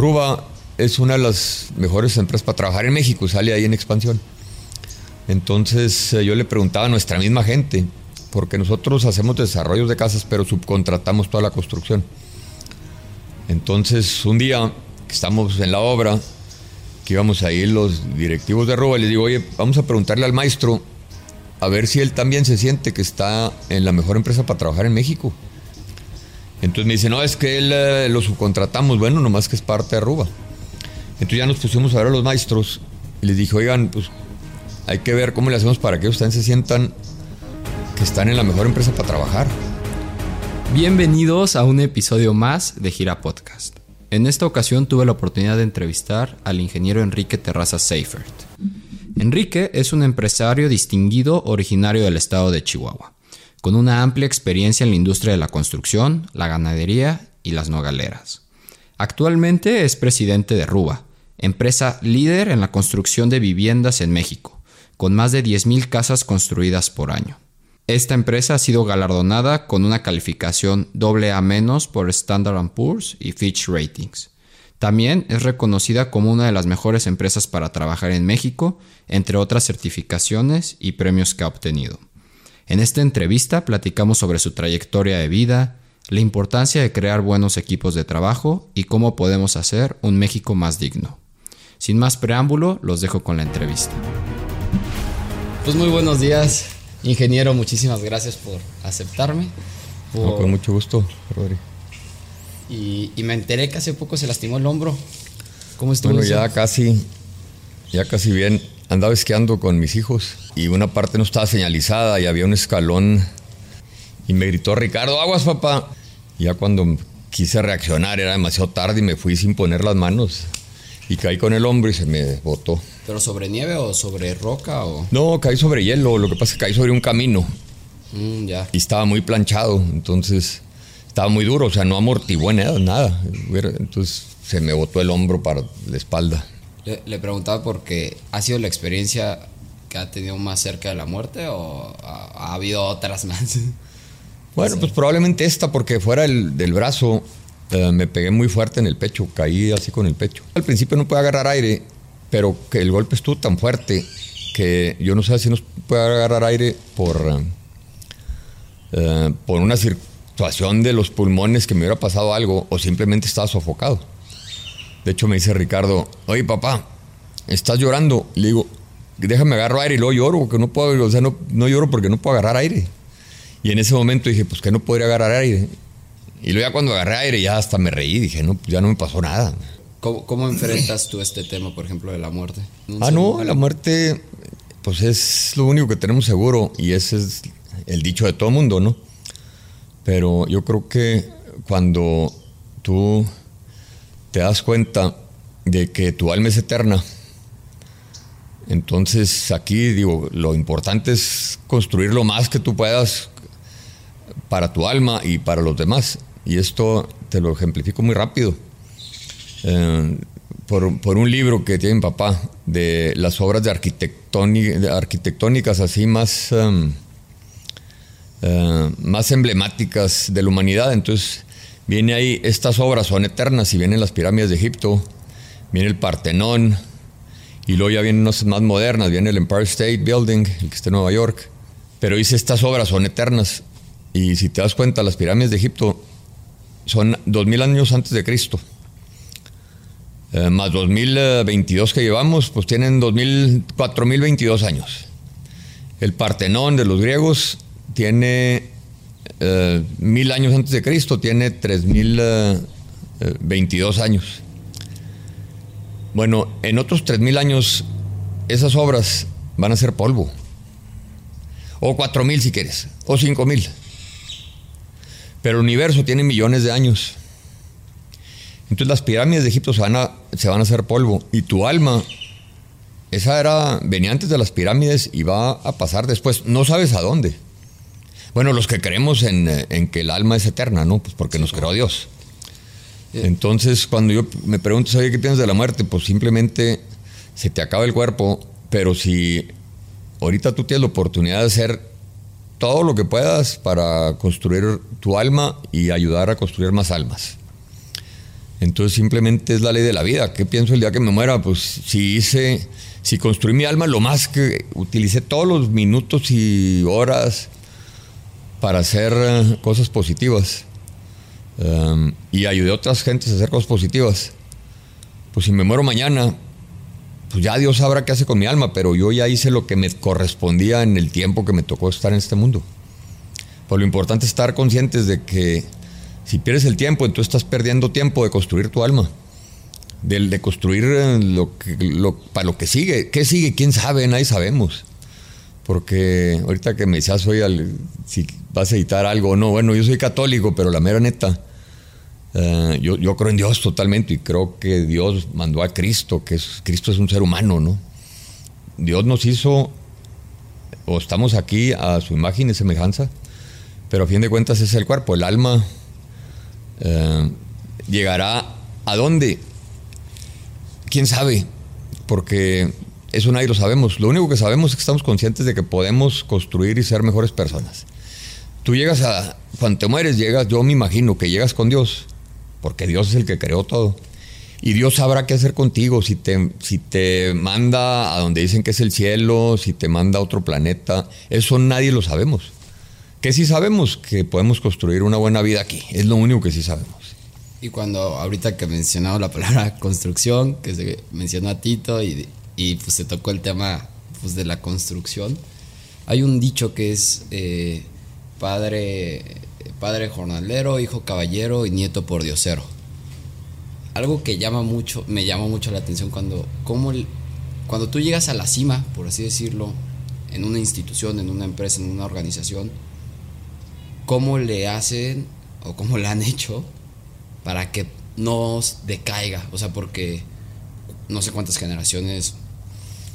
Ruba es una de las mejores empresas para trabajar en México, sale ahí en expansión. Entonces eh, yo le preguntaba a nuestra misma gente, porque nosotros hacemos desarrollos de casas, pero subcontratamos toda la construcción. Entonces un día que estamos en la obra, que íbamos a ir los directivos de Ruba, les digo, oye, vamos a preguntarle al maestro a ver si él también se siente que está en la mejor empresa para trabajar en México. Entonces me dice, no, es que él eh, lo subcontratamos, bueno, nomás que es parte de Ruba. Entonces ya nos pusimos a ver a los maestros y les dije, oigan, pues hay que ver cómo le hacemos para que ustedes se sientan que están en la mejor empresa para trabajar. Bienvenidos a un episodio más de Gira Podcast. En esta ocasión tuve la oportunidad de entrevistar al ingeniero Enrique Terraza Seifert. Enrique es un empresario distinguido originario del estado de Chihuahua con una amplia experiencia en la industria de la construcción, la ganadería y las nogaleras. Actualmente es presidente de Ruba, empresa líder en la construcción de viviendas en México, con más de 10.000 casas construidas por año. Esta empresa ha sido galardonada con una calificación AA- por Standard Poor's y Fitch Ratings. También es reconocida como una de las mejores empresas para trabajar en México, entre otras certificaciones y premios que ha obtenido. En esta entrevista platicamos sobre su trayectoria de vida, la importancia de crear buenos equipos de trabajo y cómo podemos hacer un México más digno. Sin más preámbulo, los dejo con la entrevista. Pues muy buenos días, ingeniero, muchísimas gracias por aceptarme. con mucho gusto, Rodri. Y, me enteré que hace poco se lastimó el hombro. ¿Cómo estuvo? Bueno, ya casi, ya casi bien andaba esquiando con mis hijos y una parte no estaba señalizada y había un escalón y me gritó Ricardo, aguas papá. Y ya cuando quise reaccionar era demasiado tarde y me fui sin poner las manos y caí con el hombro y se me botó. ¿Pero sobre nieve o sobre roca o...? No, caí sobre hielo, lo que pasa es que caí sobre un camino. Mm, ya. Y estaba muy planchado, entonces estaba muy duro, o sea, no amortiguó nada, nada. Entonces se me botó el hombro para la espalda. Le, preguntaba porque ha sido la experiencia que ha tenido más cerca de la muerte o ha, habido otras más. Bueno, pues probablemente esta, porque fuera del brazo eh, me pegué muy fuerte en el pecho, caí así con el pecho. Al principio no pude agarrar aire, pero que el golpe estuvo tan fuerte que yo no sé si nos puede agarrar aire por, eh, por una situación de los pulmones que me hubiera pasado algo o simplemente estaba sofocado. De hecho, me dice Ricardo, oye papá, estás llorando. Le digo, déjame agarro aire y luego lloro, porque no puedo, o sea, no, no lloro porque no puedo agarrar aire. Y en ese momento dije, pues que no podría agarrar aire. Y luego ya cuando agarré aire ya hasta me reí, dije, no, ya no me pasó nada. ¿Cómo, enfrentas tú este tema, por ejemplo, de la muerte? ah, no, la muerte, pues es lo único que tenemos seguro y ese es el dicho de todo mundo, ¿no? Pero yo creo que cuando tú te das cuenta de que tu alma es eterna. Entonces aquí digo, lo importante es construir lo más que tú puedas para tu alma y para los demás. Y esto te lo ejemplifico muy rápido. Eh, por, un libro que tiene mi papá de las obras de, arquitectónicas así más, em, eh, más emblemáticas de la humanidad. Entonces Viene ahí, estas obras son eternas y vienen las pirámides de Egipto, viene el Partenón, y luego ya vienen unas más modernas, viene el Empire State Building, el que está en Nueva York. Pero dice, estas obras son eternas. Y si te das cuenta, las pirámides de Egipto son 2000 años antes de Cristo. Eh, más 2022 que llevamos, pues tienen 2000, 4022 años. El Partenón de los griegos tiene eh, mil años antes de Cristo, tiene 3022 eh, años. Bueno, en otros 3000 años, esas obras van a ser polvo. O 4000 si quieres, o 5000. Pero el universo tiene millones de años. Entonces las pirámides de Egipto se van a, se van a hacer polvo. Y tu alma, esa era, venía antes de las pirámides y va a pasar después. No sabes a dónde. Bueno, los que creemos en, que el alma es eterna, ¿no? Pues porque nos creó Dios. Entonces, cuando yo me pregunto, ¿sabes qué piensas de la muerte? Pues simplemente se te acaba el cuerpo, pero si ahorita tú tienes la oportunidad de hacer todo lo que puedas para construir tu alma y ayudar a construir más almas. Entonces simplemente es la ley de la vida. ¿Qué pienso el día que me muera? Pues si hice, si construí mi alma lo más que utilicé todos los minutos y horas para hacer eh, cosas positivas um, y ayudé a otras gentes a hacer cosas positivas. Pues si me muero mañana, pues ya Dios sabrá qué hace con mi alma, pero yo ya hice lo que me correspondía en el tiempo que me tocó estar en este mundo. Pues lo importante es estar conscientes de que si pierdes el tiempo, entonces estás perdiendo tiempo de construir tu alma. De, de construir eh, lo que, para lo que sigue. ¿Qué sigue? ¿Quién sabe? Nadie sabemos. Porque ahorita que me decías, hoy al, si vas a editar algo o no, bueno, yo soy católico, pero la mera neta, uh, yo, creo en Dios totalmente y creo que Dios mandó a Cristo, que es, Cristo es un ser humano, ¿no? Dios nos hizo, o estamos aquí a su imagen y semejanza, pero a fin de cuentas es el cuerpo, el alma uh, llegará a dónde, quién sabe, porque eso nadie lo sabemos. Lo único que sabemos es que estamos conscientes de que podemos construir y ser mejores personas. Tú llegas a, cuando te mueres, llegas, yo me imagino que llegas con Dios, porque Dios es el que creó todo. Y Dios sabrá qué hacer contigo, si te, si te manda a donde dicen que es el cielo, si te manda a otro planeta, eso nadie lo sabemos. ¿Qué sí sabemos? Que podemos construir una buena vida aquí, es lo único que sí sabemos. Y cuando ahorita que mencionado la palabra construcción, que se mencionó a Tito y y pues se tocó el tema pues, de la construcción. Hay un dicho que es eh, padre, padre jornalero, hijo caballero y nieto por diosero. Algo que llama mucho, me llama mucho la atención cuando, como cuando tú llegas a la cima, por así decirlo, en una institución, en una empresa, en una organización, ¿cómo le hacen o cómo le han hecho para que no decaiga? O sea, porque no sé cuántas generaciones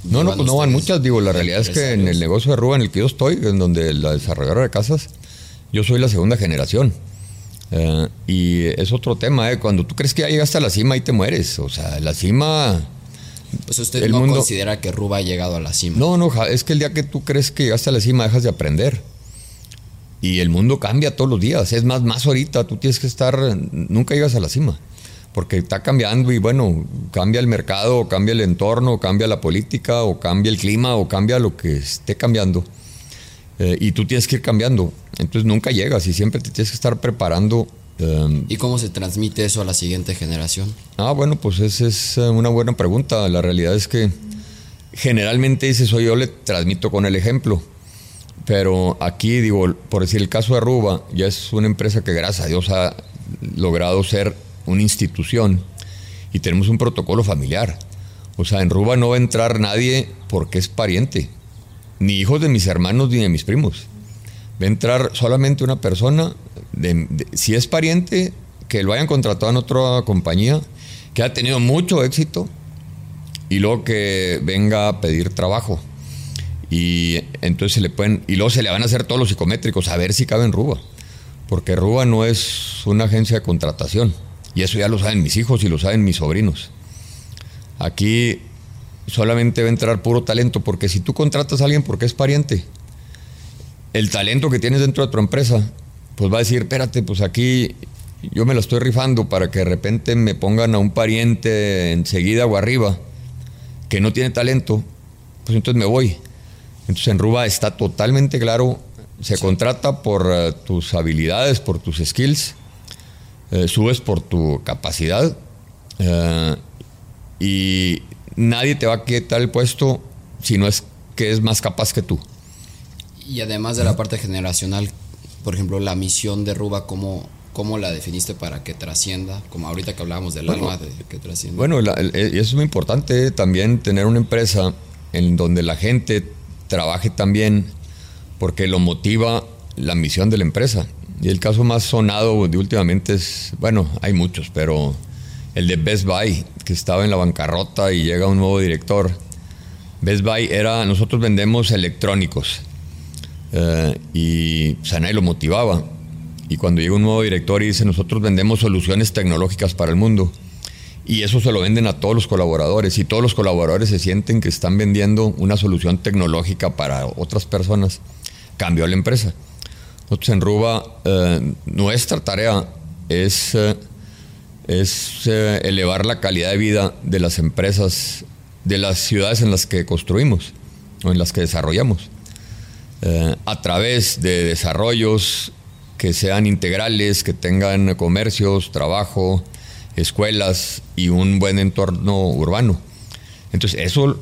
no, no, pues no van muchas. Digo, la realidad es que en el negocio de Rúa en el que yo estoy, en donde la desarrolladora de casas, yo soy la segunda generación. Eh, y es otro tema, ¿eh? Cuando tú crees que ya llegaste a la cima, ahí te mueres. O sea, la cima. Pues usted no considera que Ruba ha llegado a la cima. No, no, es que el día que tú crees que llegaste a la cima, dejas de aprender. Y el mundo cambia todos los días. Es más, más ahorita, tú tienes que estar. Nunca llegas a la cima porque está cambiando y bueno, cambia el mercado, o cambia el entorno, o cambia la política, o cambia el clima, o cambia lo que esté cambiando. Eh, y tú tienes que ir cambiando. Entonces nunca llegas y siempre te tienes que estar preparando. Em, ¿Y cómo se transmite eso a la siguiente generación? Ah, bueno, pues esa es eh, una buena pregunta. La realidad es que generalmente ese soy yo le transmito con el ejemplo. Pero aquí, digo, por decir el caso de Aruba, ya es una empresa que gracias a Dios ha logrado ser una institución y tenemos un protocolo familiar. O sea, en Ruba no va a entrar nadie porque es pariente, ni hijos de mis hermanos ni de mis primos. Va a entrar solamente una persona, si es pariente, que lo hayan contratado en otra compañía, que ha tenido mucho éxito y luego que venga a pedir trabajo. Y entonces se le pueden, y luego se le van a hacer todos los psicométricos a ver si cabe en Ruba. Porque Ruba no es una agencia de contratación. Y eso ya lo saben mis hijos y lo saben mis sobrinos. Aquí solamente va a entrar puro talento, porque si tú contratas a alguien porque es pariente, el talento que tienes dentro de tu empresa, pues va a decir, espérate, pues aquí yo me lo estoy rifando para que de repente me pongan a un pariente enseguida o arriba que no tiene talento, pues entonces me voy. Entonces en Ruba está totalmente claro, se contrata por uh, tus habilidades, por tus skills eh, subes por tu capacidad eh, y nadie te va a quitar el puesto si no es que es más capaz que tú. Y además de la parte generacional, por ejemplo, la misión de Ruba, ¿cómo, cómo la definiste para que trascienda? Como ahorita que hablábamos del alma, de que trascienda. Bueno, eso es muy importante también tener una empresa en donde la gente trabaje también porque lo motiva la misión de la empresa. Y el caso más sonado de últimamente es, bueno, hay muchos, pero el de Best Buy, que estaba en la bancarrota y llega un nuevo director. Best Buy era, nosotros vendemos electrónicos eh, y pues, a nadie lo motivaba. Y cuando llega un nuevo director y dice, nosotros vendemos soluciones tecnológicas para el mundo. Y eso se lo venden a todos los colaboradores y todos los colaboradores se sienten que están vendiendo una solución tecnológica para otras personas. Cambió la empresa. Nosotros en Ruba, eh, nuestra tarea es eh, es eh, elevar la calidad de vida de las empresas, de las ciudades en las que construimos o en las que desarrollamos, a través de desarrollos que sean integrales, que tengan comercios, trabajo, escuelas y un buen entorno urbano. Entonces, eso,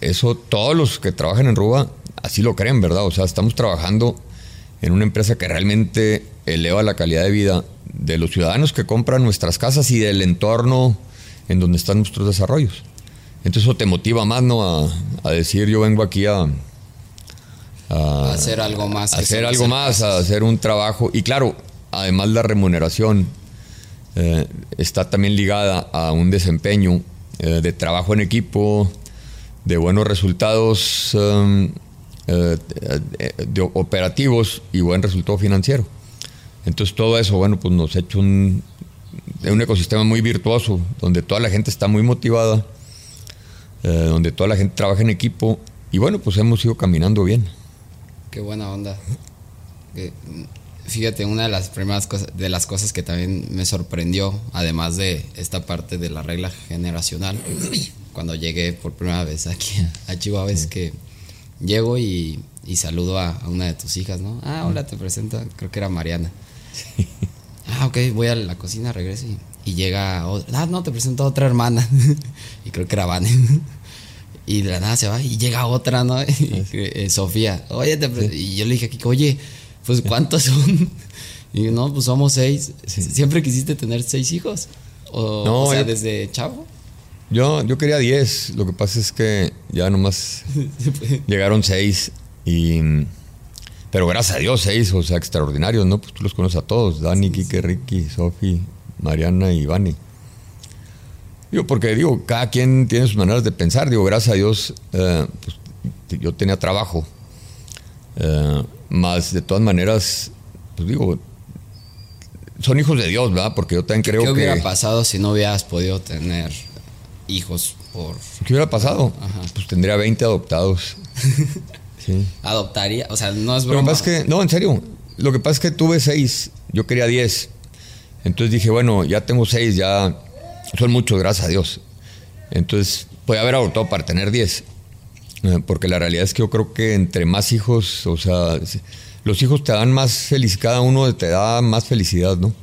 eso todos los que trabajan en Ruba así lo creen, ¿verdad? O sea, estamos trabajando en una empresa que realmente eleva la calidad de vida de los ciudadanos que compran nuestras casas y del entorno en donde están nuestros desarrollos. Entonces eso te motiva más, ¿no? A, decir, yo vengo aquí a... a hacer algo más. A hacer algo más, a hacer un trabajo. Y claro, además la remuneración eh, está también ligada a un desempeño eh, de trabajo en equipo, de buenos resultados em, eh, de operativos y buen resultado financiero. Entonces todo eso, bueno, pues nos ha hecho un, un ecosistema muy virtuoso, donde toda la gente está muy motivada, eh, donde toda la gente trabaja en equipo y bueno, pues hemos ido caminando bien. Qué buena onda. Fíjate, una de las primeras cosas, de las cosas que también me sorprendió, además de esta parte de la regla generacional, cuando llegué por primera vez aquí a Chihuahua, es que llego y, saludo a, una de tus hijas, ¿no? Ah, hola, te presento, creo que era Mariana. Ah, ok, voy a la cocina, regreso y, llega otra. Ah, no, te presento a otra hermana. y creo que era Vane. y de la nada se va y llega otra, ¿no? Eh, Sofía. Oye, y yo le dije aquí, oye, pues ¿cuántos son? y no, pues somos seis. ¿Siempre quisiste tener seis hijos? O, no, sea, desde chavo. Yo, yo quería diez. Lo que pasa es que ya nomás llegaron seis y pero gracias a Dios, seis, o sea, extraordinarios, ¿no? Pues tú los conoces a todos, Dani, Kike, Ricky, Sofi, Mariana y Vani. Digo, porque digo, cada quien tiene sus maneras de pensar. Digo, gracias a Dios, eh, pues, yo tenía trabajo. Eh, más de todas maneras, pues digo, son hijos de Dios, ¿verdad? Porque yo también creo que... ¿Qué hubiera pasado si no hubieras podido tener hijos por... ¿Qué hubiera pasado? Pues tendría 20 adoptados. Adoptaría, o sea, no es broma. Lo que pasa es que, no, en serio, lo que pasa es que tuve seis, yo quería diez. Entonces dije, bueno, ya tengo seis, ya son muchos, gracias a Dios. Entonces, voy a haber adoptado para tener diez. Eh, porque la realidad es que yo creo que entre más hijos, o sea, los hijos te dan más felicidad, cada uno te da más felicidad, ¿no?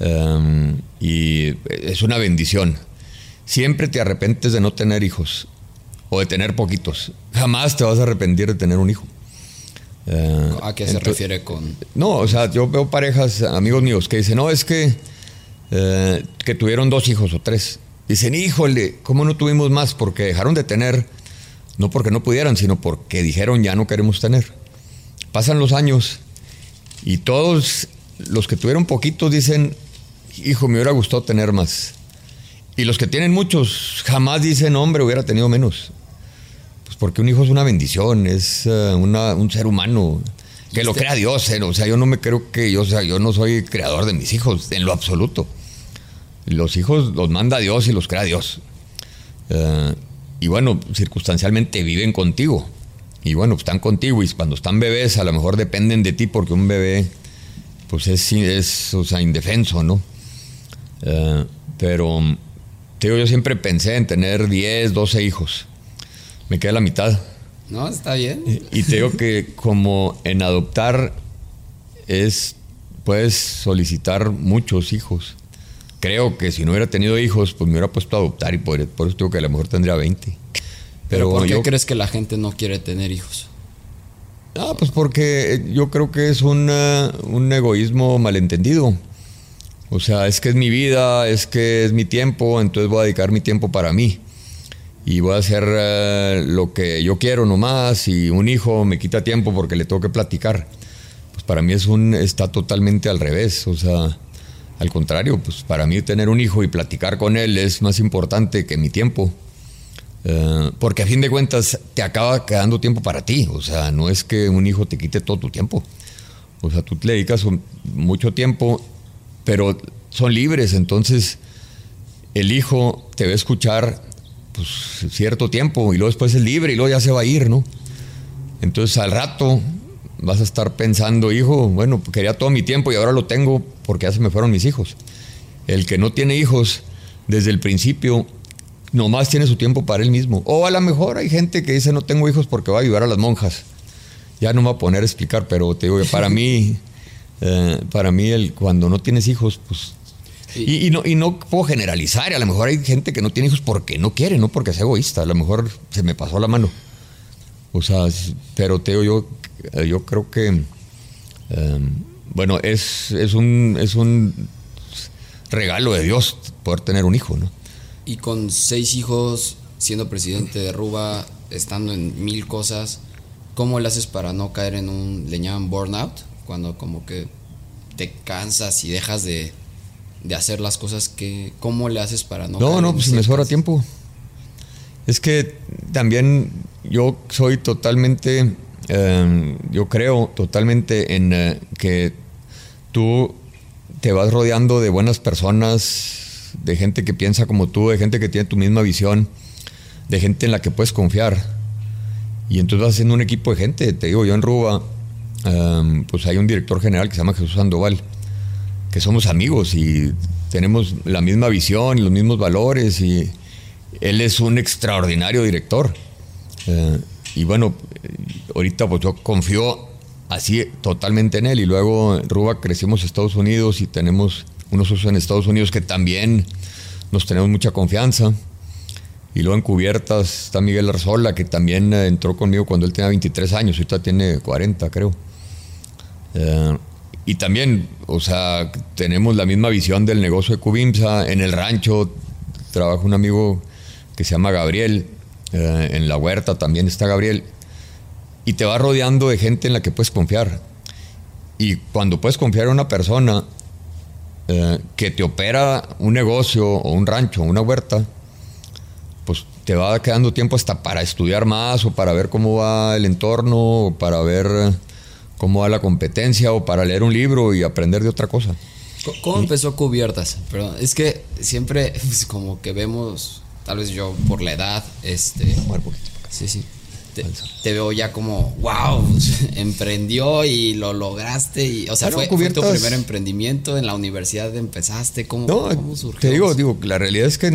Em, y es una bendición. Siempre te arrepentes de no tener hijos o de tener poquitos. Jamás te vas a arrepentir de tener un hijo. Eh, ¿A qué se refiere con...? No, o sea, yo veo parejas, amigos míos, que dicen, no, es que, eh, que tuvieron dos hijos o tres. Dicen, híjole, ¿cómo no tuvimos más? Porque dejaron de tener, no porque no pudieran, sino porque dijeron, ya no queremos tener. Pasan los años y todos los que tuvieron poquitos dicen, hijo, me hubiera gustado tener más. Y los que tienen muchos jamás dicen, hombre, hubiera tenido menos porque un hijo es una bendición, es eh, un ser humano que lo crea Dios. Eh, o sea, yo no me creo que yo, sea, yo no soy creador de mis hijos, en lo absoluto. Los hijos los manda Dios y los crea Dios. Eh, y bueno, circunstancialmente viven contigo. Y bueno, están contigo y cuando están bebés a lo mejor dependen de ti porque un bebé pues es, es o sea, indefenso, ¿no? pero digo, yo siempre pensé en tener 10, 12 hijos me queda la mitad. No, está bien. Y, te digo que como en adoptar es, puedes solicitar muchos hijos. Creo que si no hubiera tenido hijos, pues me hubiera puesto a adoptar y por, eso digo que a lo mejor tendría 20. Pero, ¿por qué crees que la gente no quiere tener hijos? Ah, pues porque yo creo que es un egoísmo malentendido. O sea, es que es mi vida, es que es mi tiempo, entonces voy a dedicar mi tiempo para mí y voy a hacer eh, lo que yo quiero nomás y un hijo me quita tiempo porque le tengo que platicar. Pues para mí es un, está totalmente al revés, o sea, al contrario, pues para mí tener un hijo y platicar con él es más importante que mi tiempo. Eh, porque a fin de cuentas te acaba quedando tiempo para ti, o sea, no es que un hijo te quite todo tu tiempo. O sea, tú le dedicas mucho tiempo, pero son libres, entonces el hijo te va a escuchar pues, cierto tiempo y luego después es libre y luego ya se va a ir, ¿no? Entonces al rato vas a estar pensando, hijo, bueno, quería todo mi tiempo y ahora lo tengo porque ya se me fueron mis hijos. El que no tiene hijos desde el principio nomás tiene su tiempo para él mismo. O a lo mejor hay gente que dice no tengo hijos porque va a ayudar a las monjas. Ya no me voy a poner a explicar, pero te digo, para mí, eh, para mí el, cuando no tienes hijos, pues... Y, y, no, y no puedo generalizar, a lo mejor hay gente que no tiene hijos porque no quiere, no porque es egoísta, a lo mejor se me pasó la mano. O sea, pero te digo, yo, yo creo que, eh, bueno, es, es, un, es un regalo de Dios poder tener un hijo, ¿no? Y con seis hijos, siendo presidente de Ruba, estando en mil cosas, ¿cómo le haces para no caer en un, le llaman burnout? Cuando como que te cansas y dejas de, de hacer las cosas que, ¿cómo le haces para no... No, no, pues me sobra tiempo. Es que también yo soy totalmente, eh, yo creo totalmente en eh, que tú te vas rodeando de buenas personas, de gente que piensa como tú, de gente que tiene tu misma visión, de gente en la que puedes confiar. Y entonces vas haciendo un equipo de gente. Te digo, yo en Ruba, um, pues hay un director general que se llama Jesús Sandoval, que somos amigos y tenemos la misma visión y los mismos valores. Y él es un extraordinario director. Uh, y bueno, ahorita pues yo confío así totalmente en él. Y luego Ruba crecimos en Estados Unidos y tenemos unos socios en Estados Unidos que también nos tenemos mucha confianza. Y luego en cubiertas está Miguel Arzola, que también eh, entró conmigo cuando él tenía 23 años, ahorita tiene 40, creo. Eh, y también, o sea, tenemos la misma visión del negocio de Cubimsa. En el rancho trabaja un amigo que se llama Gabriel. Eh, en la huerta también está Gabriel. Y te va rodeando de gente en la que puedes confiar. Y cuando puedes confiar en una persona, eh, que te opera un negocio o un rancho o una huerta, pues te va quedando tiempo hasta para estudiar más o para ver cómo va el entorno o para ver cómo va la competencia o para leer un libro y aprender de otra cosa. ¿Cómo empezó Cubiertas? Perdón, es que siempre pues, como que vemos, tal vez yo por la edad, este... Sí, sí te, veo ya como, wow, emprendió y lo lograste. Y, o sea, fue, tu primer emprendimiento, en la universidad empezaste, ¿cómo, no, surgió? Te digo, digo, la realidad es que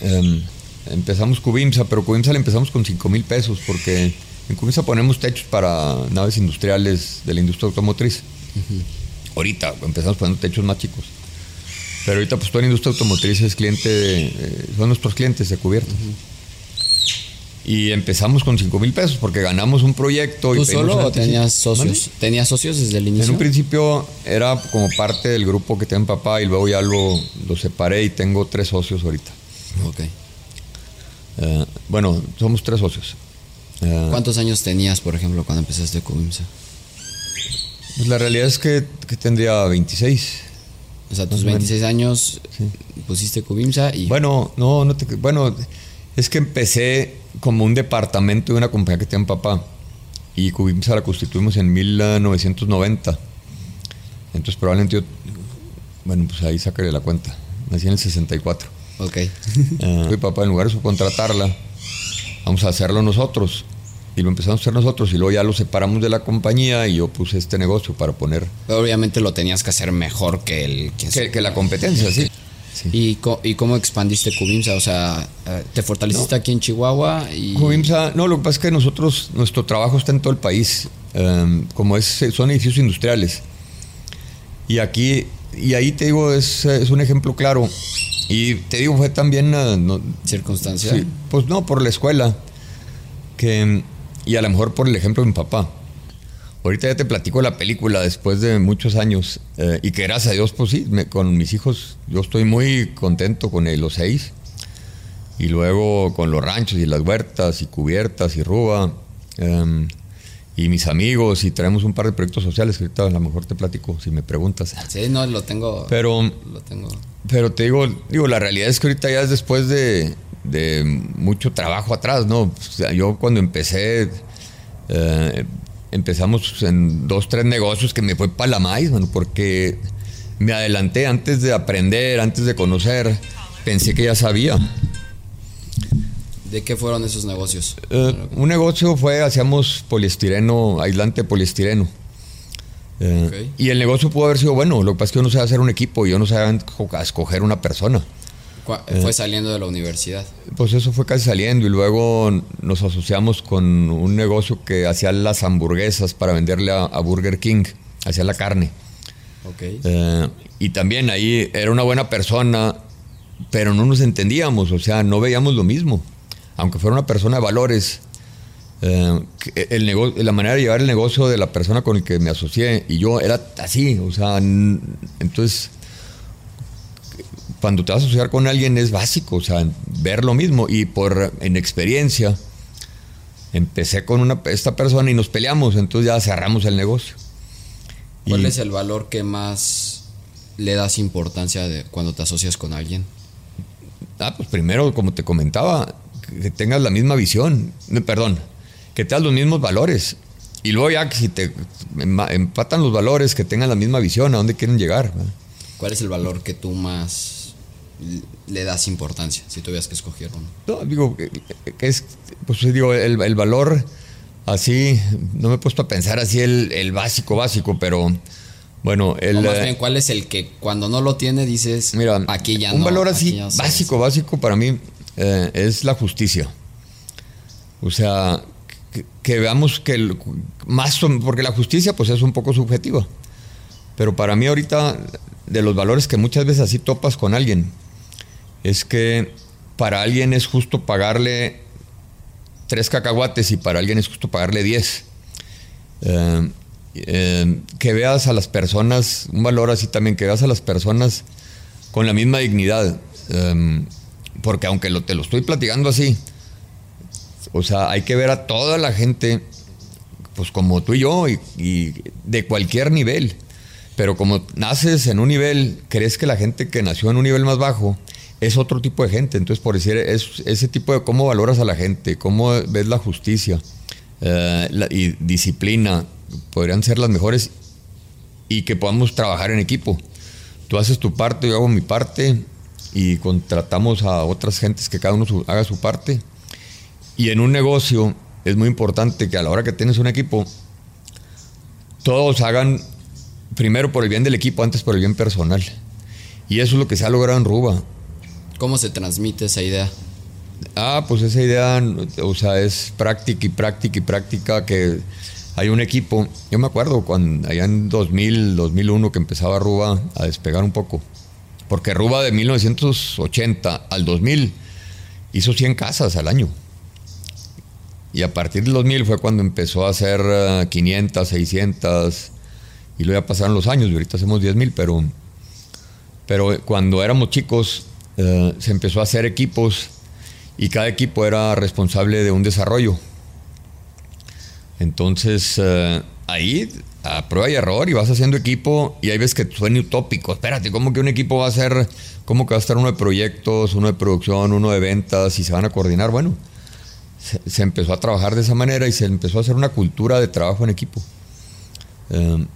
em, empezamos Cubimsa, pero Cubimsa le empezamos con 5 mil pesos porque en Cubimsa ponemos techos para naves industriales de la industria automotriz. Ahorita empezamos poniendo techos más chicos. Pero ahorita pues toda la industria automotriz es cliente, de, eh, son nuestros clientes de cubierta. Y empezamos con 5 mil pesos porque ganamos un proyecto. ¿Tú solo o tenías socios? ¿Tenías socios desde el inicio? En un principio era como parte del grupo que tenía papá y luego ya lo, lo separé y tengo tres socios ahorita. Ok. Uh, bueno, somos tres socios. ¿Cuántos años tenías, por ejemplo, cuando empezaste Cubimsa? Pues la realidad es que, que tendría 26. O sea, tus 26 años sí. pusiste Cubimsa y... Bueno, no, no te... Bueno, es que empecé como un departamento de una compañía que tenía papá. Y Cubimsa la constituimos en 1990. Entonces probablemente yo, bueno, pues ahí sacaré la cuenta. Nací en el 64. Ok. uh, mi papá, en lugar de subcontratarla, vamos a hacerlo nosotros. Y lo empezamos a hacer nosotros y luego ya lo separamos de la compañía y yo puse este negocio para poner... Pero obviamente lo tenías que hacer mejor que el... Que, que, que la competencia, sí. Sí. ¿Y, co ¿Y, cómo expandiste Cubimsa? O sea, eh, ¿te fortaleciste no. aquí en Chihuahua? Y... Cubimsa, no, lo que pasa es que nosotros, nuestro trabajo está en todo el país, um, como es, son edificios industriales. Y aquí, y ahí te digo, es, es un ejemplo claro. Y te digo, fue también... Uh, no, ¿Circunstancia? Sí, pues no, por la escuela. Que, y a lo mejor por el ejemplo de mi papá. Ahorita ya te platico la película después de muchos años eh, y que gracias a Dios, pues sí, me, con mis hijos yo estoy muy contento con los seis y luego con los ranchos y las huertas y cubiertas y ruba eh, y mis amigos y traemos un par de proyectos sociales que ahorita a lo mejor te platico si me preguntas. Sí, no, lo tengo. Pero, lo tengo. pero te digo, digo, la realidad es que ahorita ya es después de, de mucho trabajo atrás, ¿no? O sea, yo cuando empecé... Eh, empezamos en dos, tres negocios que me fue para la maíz, porque me adelanté antes de aprender, antes de conocer, pensé que ya sabía. ¿De qué fueron esos negocios? Uh, un negocio fue, hacíamos poliestireno, aislante poliestireno. Eh, y el negocio pudo haber sido bueno, lo que pasa es que yo no sabía hacer un equipo, yo no sabía escoger una persona. Fue saliendo de la universidad. Pues eso fue casi saliendo y luego nos asociamos con un negocio que hacía las hamburguesas para venderle a, Burger King, hacía la carne. Okay. Eh, y también ahí era una buena persona, pero no nos entendíamos, o sea, no veíamos lo mismo. Aunque fuera una persona de valores, eh, el negocio, la manera de llevar el negocio de la persona con el que me asocié y yo era así, o sea, entonces cuando te vas a asociar con alguien es básico, o sea, ver lo mismo y por en experiencia empecé con una, esta persona y nos peleamos, entonces ya cerramos el negocio. ¿Cuál es el valor que más le das importancia de cuando te asocias con alguien? Ah, pues primero, como te comentaba, que tengas la misma visión, perdón, que tengas los mismos valores. Y luego ya que si te empatan los valores, que tengan la misma visión, a dónde quieren llegar. ¿Cuál es el valor que tú más le das importancia si tuvieras que escoger uno? No, digo, que es, pues digo, el, el, valor así, no me he puesto a pensar así el, el básico, básico, pero bueno, el... O más bien, ¿cuál es el que cuando no lo tiene dices, mira, aquí ya un valor así básico, básico para mí eh, es la justicia. O sea, que, veamos que más, porque la justicia pues es un poco subjetiva. Pero para mí ahorita, de los valores que muchas veces así topas con alguien, es que para alguien es justo pagarle tres cacahuates y para alguien es justo pagarle diez. Eh, eh, que veas a las personas, un valor así también, que veas a las personas con la misma dignidad. Porque aunque lo, te lo estoy platicando así, o sea, hay que ver a toda la gente, pues como tú y yo, y, de cualquier nivel. Pero como naces en un nivel, crees que la gente que nació en un nivel más bajo es otro tipo de gente. Entonces, por decir, es ese tipo de cómo valoras a la gente, cómo ves la justicia eh, y disciplina, podrían ser las mejores y que podamos trabajar en equipo. Tú haces tu parte, yo hago mi parte y contratamos a otras gentes que cada uno haga su parte y en un negocio es muy importante que a la hora que tienes un equipo, todos hagan primero por el bien del equipo, antes por el bien personal. Y eso es lo que se ha logrado en Ruba. ¿Cómo se transmite esa idea? Ah, pues esa idea, o sea, es práctica y práctica y práctica que hay un equipo. Yo me acuerdo cuando allá en 2000, 2001 que empezaba Ruba a despegar un poco. Porque Ruba de 1980 al 2000 hizo 100 casas al año. Y a partir del 2000 fue cuando empezó a hacer 500, 600, y luego ya pasaron los años, y ahorita hacemos 10 mil, pero, pero cuando éramos chicos eh, se empezó a hacer equipos y cada equipo era responsable de un desarrollo. Entonces eh, ahí a prueba y error y vas haciendo equipo y hay veces que suena utópico. Espérate, ¿cómo que un equipo va a ser, cómo que va a estar uno de proyectos, uno de producción, uno de ventas y se van a coordinar? Bueno, se, empezó a trabajar de esa manera y se empezó a hacer una cultura de trabajo en equipo. Em,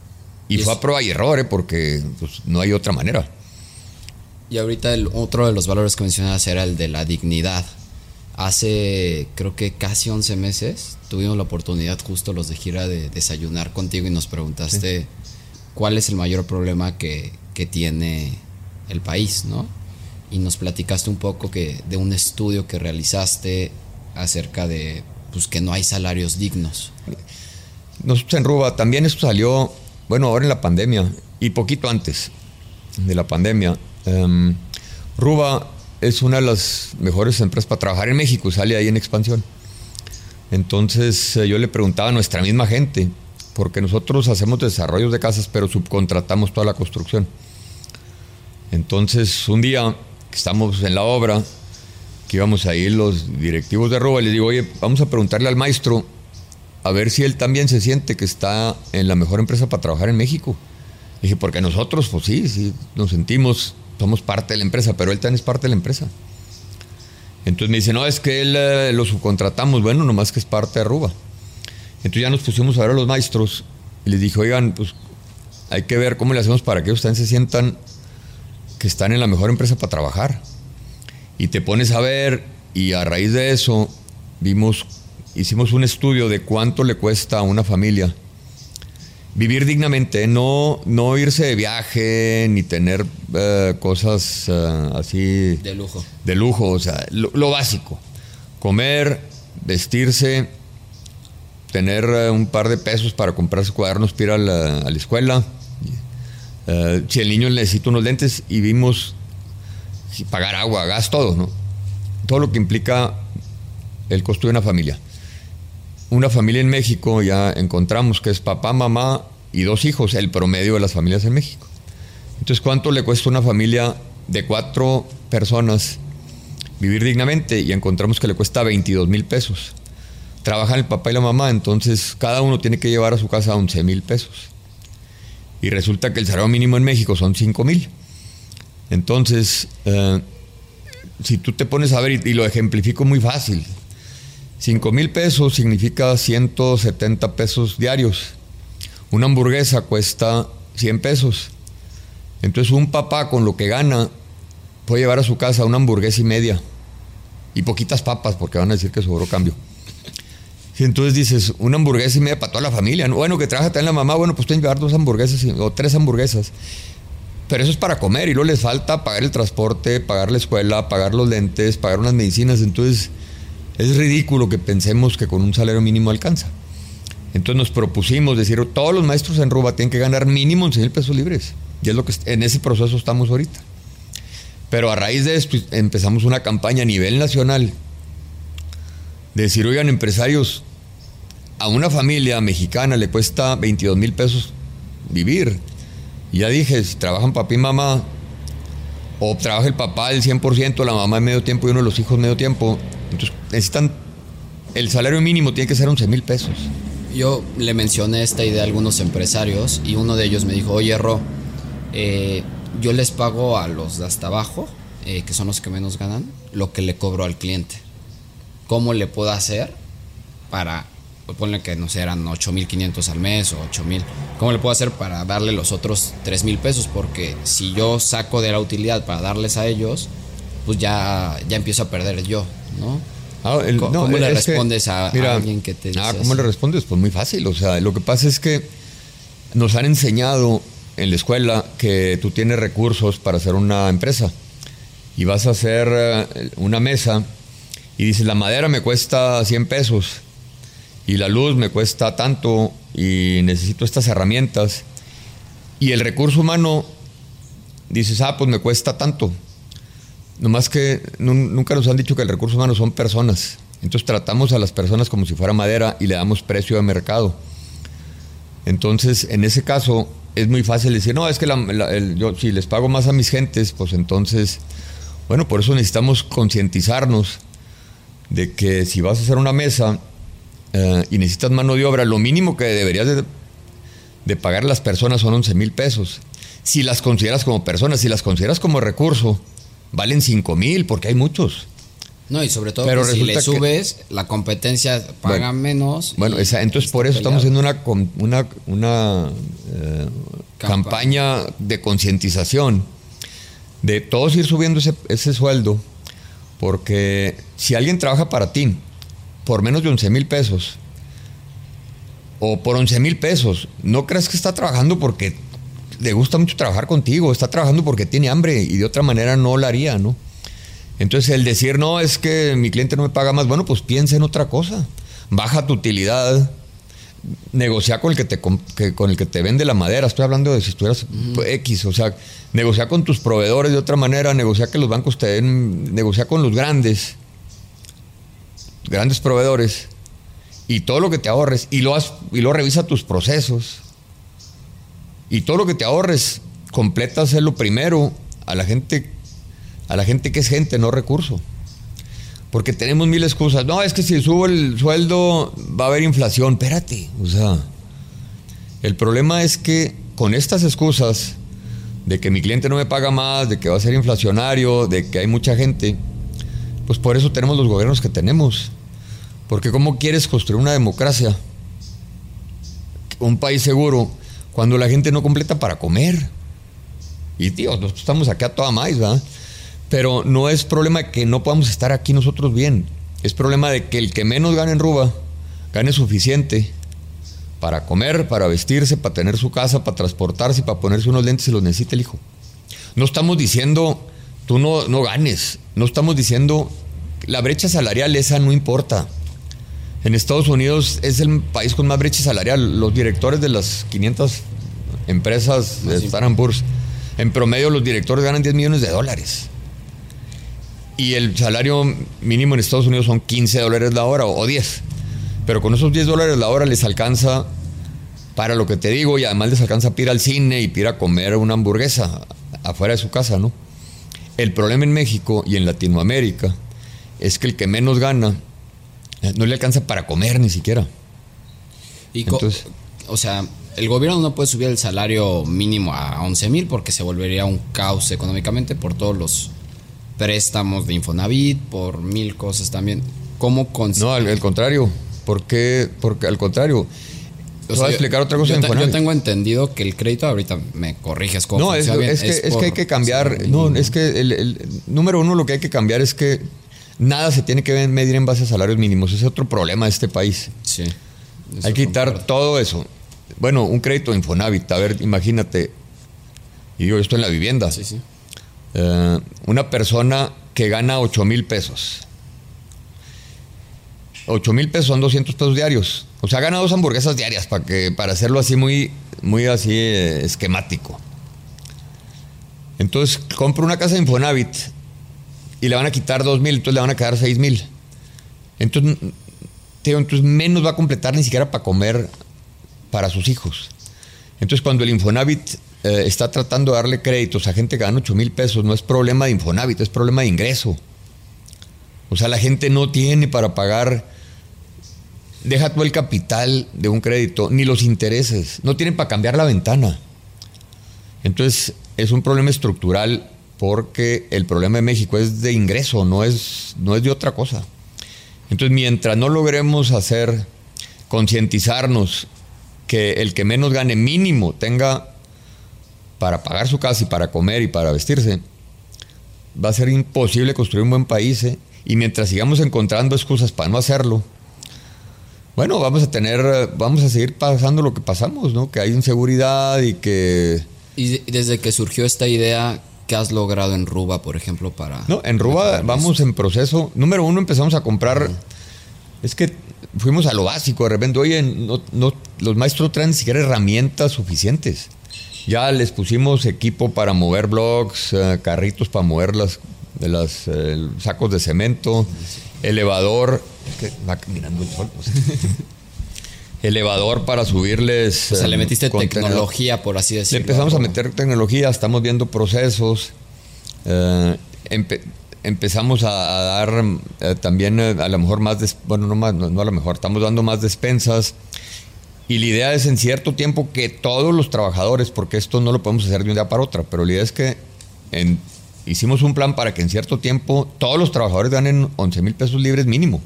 y, fue a prueba y error, ¿eh? porque pues, no hay otra manera. Y ahorita el otro de los valores que mencionabas era el de la dignidad. Hace creo que casi 11 meses tuvimos la oportunidad justo los de gira de desayunar contigo y nos preguntaste cuál es el mayor problema que, que, tiene el país, ¿no? Y nos platicaste un poco que de un estudio que realizaste acerca de pues, que no hay salarios dignos. Nosotros en Ruba también esto salió, bueno, ahora en la pandemia y poquito antes de la pandemia. Em, Ruba es una de las mejores empresas para trabajar en México, sale ahí en expansión. Entonces eh, yo le preguntaba a nuestra misma gente, porque nosotros hacemos desarrollos de casas, pero subcontratamos toda la construcción. Entonces un día que estamos en la obra, que íbamos a ir los directivos de Arroba, les digo, oye, vamos a preguntarle al maestro a ver si él también se siente que está en la mejor empresa para trabajar en México. dije, porque nosotros, pues sí, sí, nos sentimos, somos parte de la empresa, pero él también es parte de la empresa. Entonces me dice, no, es que él eh, lo subcontratamos, bueno, nomás que es parte de Arruba. Entonces ya nos pusimos a ver a los maestros y les dije, oigan, pues hay que ver cómo le hacemos para que ustedes se sientan que están en la mejor empresa para trabajar. Y te pones a ver y a raíz de eso vimos, hicimos un estudio de cuánto le cuesta a una familia vivir dignamente, no, no irse de viaje ni tener eh, cosas eh, así. De lujo. De lujo, o sea, lo, lo básico. Comer, vestirse, tener eh, un par de pesos para comprarse cuadernos para ir a la, a la escuela. Si el niño necesita unos lentes y vimos pagar agua, gas, todo, ¿no? Todo lo que implica el costo de una familia. Una familia en México ya encontramos que es papá, mamá y dos hijos, el promedio de las familias en México. Entonces, ¿cuánto le cuesta a una familia de cuatro personas vivir dignamente? Y encontramos que le cuesta 22 mil pesos. Trabajan el papá y la mamá, entonces cada uno tiene que llevar a su casa 11 mil pesos. Y resulta que el salario mínimo en México son 5 mil. Entonces, eh, si tú te pones a ver, y, y lo ejemplifico muy fácil, 5 mil pesos significa 170 pesos diarios. Una hamburguesa cuesta 100 pesos. Entonces un papá con lo que gana puede llevar a su casa una hamburguesa y media. Y poquitas papas porque van a decir que sobró cambio. Y entonces dices, una hamburguesa y media para toda la familia. ¿no? Bueno, que trabaja también la mamá, bueno, pues que llevar dos hamburguesas o tres hamburguesas. Pero eso es para comer y luego les falta pagar el transporte, pagar la escuela, pagar los lentes, pagar unas medicinas. Entonces es ridículo que pensemos que con un salario mínimo alcanza. Entonces nos propusimos decir, todos los maestros en Ruba tienen que ganar mínimo 11 mil pesos libres. Y es lo que en ese proceso estamos ahorita. Pero a raíz de esto empezamos una campaña a nivel nacional de decir, oigan, empresarios, a una familia mexicana le cuesta 22 mil pesos vivir. Y ya dije, si trabajan papá y mamá, o trabaja el papá el 100%, la mamá en medio tiempo y uno de los hijos medio tiempo, entonces necesitan, el salario mínimo tiene que ser 11 mil pesos. Yo le mencioné esta idea a algunos empresarios y uno de ellos me dijo, oye, Ro, eh, yo les pago a los de hasta abajo, eh, que son los que menos ganan, lo que le cobro al cliente. ¿Cómo le puedo hacer para, pues, ponle que no sé, eran 8.500 al mes o 8.000, ¿cómo le puedo hacer para darle los otros 3.000 pesos? Porque si yo saco de la utilidad para darles a ellos, pues ya, ya empiezo a perder yo, ¿no? Ah, el- ¿Cómo- no, cómo le es que, respondes a- a alguien que te dice Ah, ¿cómo así? le respondes? Pues muy fácil. O sea, lo que pasa es que nos han enseñado en la escuela que tú tienes recursos para hacer una empresa y vas a hacer eh, una mesa y dices, la madera me cuesta 100 pesos y la luz me cuesta tanto y necesito estas herramientas y el recurso humano dices, ah, pues me cuesta tanto. Nomás que nu- nunca nos han dicho que el recurso humano son personas. Entonces tratamos a las personas como si fuera madera y le damos precio de mercado. Entonces, en ese caso, es muy fácil decir, no, es que yo si les pago más a mis gentes, pues entonces, bueno, por eso necesitamos concientizarnos de que si vas a hacer una mesa eh, y necesitas mano de obra, lo mínimo que deberías de, de pagar a las personas son 11 mil pesos. Si las consideras como personas, si las consideras como recurso, valen 5 mil porque hay muchos. No, y sobre todo Pero que si le que- subes, la competencia paga Bueno, menos. Bueno, esa- entonces por eso estamos haciendo una, una, una eh, Campaña. campaña de concientización de todos ir subiendo ese, ese sueldo, porque si alguien trabaja para ti por menos de 11 mil pesos o por 11 mil pesos, no creas que está trabajando porque le gusta mucho trabajar contigo, está trabajando porque tiene hambre y de otra manera no lo haría, ¿no? Entonces el decir, no, es que mi cliente no me paga más, bueno, pues piensa en otra cosa. Baja tu utilidad, negocia con el que te, com- que- con el que te vende la madera. Estoy hablando de si estuvieras pues, X, o sea, negocia con tus proveedores de otra manera, negocia que los bancos te den, negocia con los grandes, grandes proveedores y todo lo que te ahorres y lo, has- y lo revisa tus procesos y todo lo que te ahorres, completa hacerlo primero a la gente a la gente que es gente, no recurso. Porque tenemos mil excusas. No, es que si subo el sueldo va a haber inflación. Espérate, o sea, el problema es que con estas excusas de que mi cliente no me paga más, de que va a ser inflacionario, de que hay mucha gente, pues por eso tenemos los gobiernos que tenemos. Porque ¿cómo quieres construir una democracia? Un país seguro cuando la gente no completa para comer. Y tío, nosotros estamos aquí a toda maíz, ¿verdad? Pero no es problema que no podamos estar aquí nosotros bien. Es problema de que el que menos gane en Ruba gane suficiente Para comer, para vestirse, para tener su casa, para transportarse, para ponerse unos lentes, se los necesita el hijo. No estamos diciendo, tú no, no ganes. No estamos diciendo, la brecha salarial esa no importa. En Estados Unidos es el país con más brecha salarial. Los directores de las 500 empresas de Standard Poor's, en promedio los directores ganan 10 millones de dólares. Y el salario mínimo en Estados Unidos son 15 dólares la hora o 10. Pero con esos 10 dólares la hora les alcanza para lo que te digo y además les alcanza para ir al cine y ir a comer una hamburguesa afuera de su casa, ¿no? El problema en México y en Latinoamérica es que el que menos gana no le alcanza para comer ni siquiera. Y Entonces, o sea, el gobierno no puede subir el salario mínimo a 11 mil porque se volvería un caos económicamente por todos los préstamos de Infonavit, por mil cosas también. ¿Cómo No, al, contrario. Porque, porque al contrario. voy a explicar otra cosa. Yo, yo, tengo entendido que el crédito, ahorita me corriges cómo No, es, es, que, es, que, hay que cambiar. No, es que el, número uno lo que hay que cambiar es que nada se tiene que medir en base a salarios mínimos. Ese es otro problema de este país. Sí. Hay que quitar todo eso. Bueno, un crédito de Infonavit. A ver, imagínate. Y yo estoy en la vivienda. Sí, sí. Eh, una persona que gana 8 mil pesos. 8 mil pesos son 200 pesos diarios. O sea, gana dos hamburguesas diarias para, que, para hacerlo así muy, muy así eh, esquemático. Entonces compra una casa de Infonavit y le van a quitar 2 mil, entonces le van a quedar 6 mil. Entonces, menos va a completar ni siquiera para comer para sus hijos. Entonces cuando el Infonavit eh, está tratando de darle créditos a gente que gana 8 mil pesos, no es problema de Infonavit, es problema de ingreso. O sea, la gente no tiene para pagar, deja todo el capital de un crédito, ni los intereses, no tienen para cambiar la ventana. Entonces, es un problema estructural porque el problema de México es de ingreso, no es, no es de otra cosa. Entonces, mientras no logremos hacer, concientizarnos que el que menos gane mínimo tenga para pagar su casa y para comer y para vestirse, va a ser imposible construir un buen país. ¿eh? Y mientras sigamos encontrando excusas para no hacerlo, bueno, vamos a tener, vamos a seguir pasando lo que pasamos, ¿no? Que hay inseguridad y que... Y desde que surgió esta idea, ¿qué has logrado en Ruba, por ejemplo, para... No, en Ruba vamos en proceso. Número uno, empezamos a comprar... Es que fuimos a lo básico, de repente, oye, no, los maestros traen ni siquiera herramientas suficientes. Ya les pusimos equipo para mover blogs, eh, carritos para mover las, de las eh, sacos de cemento, elevador, que va mirando el sol, pues. elevador para subirles. O sea, le metiste tecnología, por así decirlo. Le empezamos a meter tecnología, estamos viendo procesos. Eh, empezamos a, dar también a lo mejor más, bueno, no, más, no a lo mejor, estamos dando más despensas. Y la idea es en cierto tiempo que todos los trabajadores, porque esto no lo podemos hacer de un día para otra, pero la idea es que hicimos un plan para que en cierto tiempo todos los trabajadores ganen 11 mil pesos libres mínimo.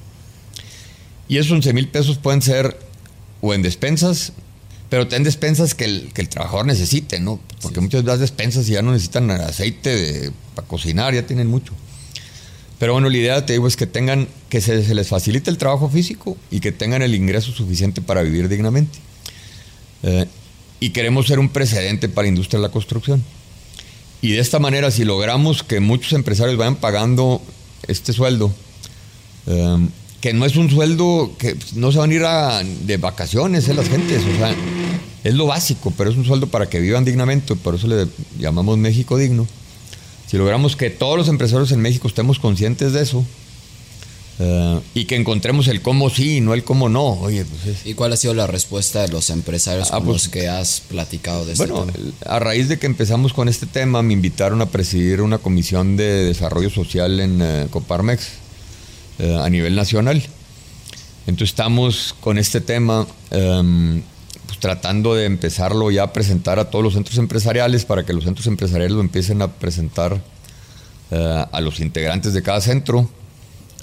Y esos 11 mil pesos pueden ser o en despensas, pero en despensas que el, que el trabajador necesite, ¿no? Porque muchas de las despensas ya no necesitan aceite para cocinar, ya tienen mucho. Pero bueno, la idea, te digo, es que tengan, que se, les facilite el trabajo físico y que tengan el ingreso suficiente para vivir dignamente. Eh, y queremos ser un precedente para la industria de la construcción. Y de esta manera, si logramos que muchos empresarios vayan pagando este sueldo, eh, que no es un sueldo que no se van a ir de vacaciones ¿eh? las gentes, o sea, es lo básico, pero es un sueldo para que vivan dignamente, por eso le llamamos México digno si logramos que todos los empresarios en México estemos conscientes de eso eh, y que encontremos el cómo sí y no el cómo no. Oye, pues ¿Y cuál ha sido la respuesta de los empresarios ah, con pues, los que has platicado de este bueno, a raíz de que empezamos con este tema, me invitaron a presidir una comisión de desarrollo social en eh, Coparmex eh, a nivel nacional. Entonces estamos con este tema em, pues, tratando de empezarlo ya a presentar a todos los centros empresariales para que los centros empresariales lo empiecen a presentar eh, a los integrantes de cada centro,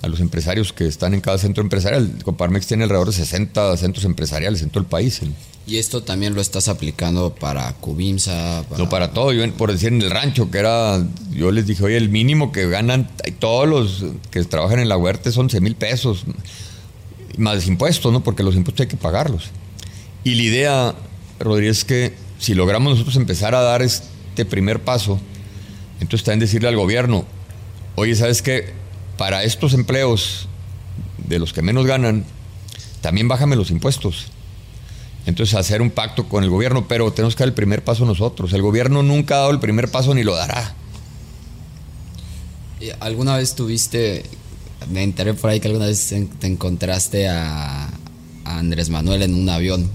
a los empresarios que están en cada centro empresarial. Coparmex tiene alrededor de 60 centros empresariales en todo el país. ¿Y esto también lo estás aplicando para Cubimsa? No, para todo. Yo, por decir, en el rancho, que era, yo les dije, oye, el mínimo que ganan todos los que trabajan en la huerta son 11 mil pesos, más impuestos, ¿no? Porque los impuestos hay que pagarlos. Y la idea, Rodríguez, es que si logramos nosotros empezar a dar este primer paso, entonces también decirle al gobierno, oye, ¿sabes qué? Para estos empleos de los que menos ganan, también bájame los impuestos. Entonces hacer un pacto con el gobierno, pero tenemos que dar el primer paso nosotros. El gobierno nunca ha dado el primer paso ni lo dará. ¿Alguna vez tuviste, me enteré por ahí que alguna vez te encontraste a, Andrés Manuel en un avión?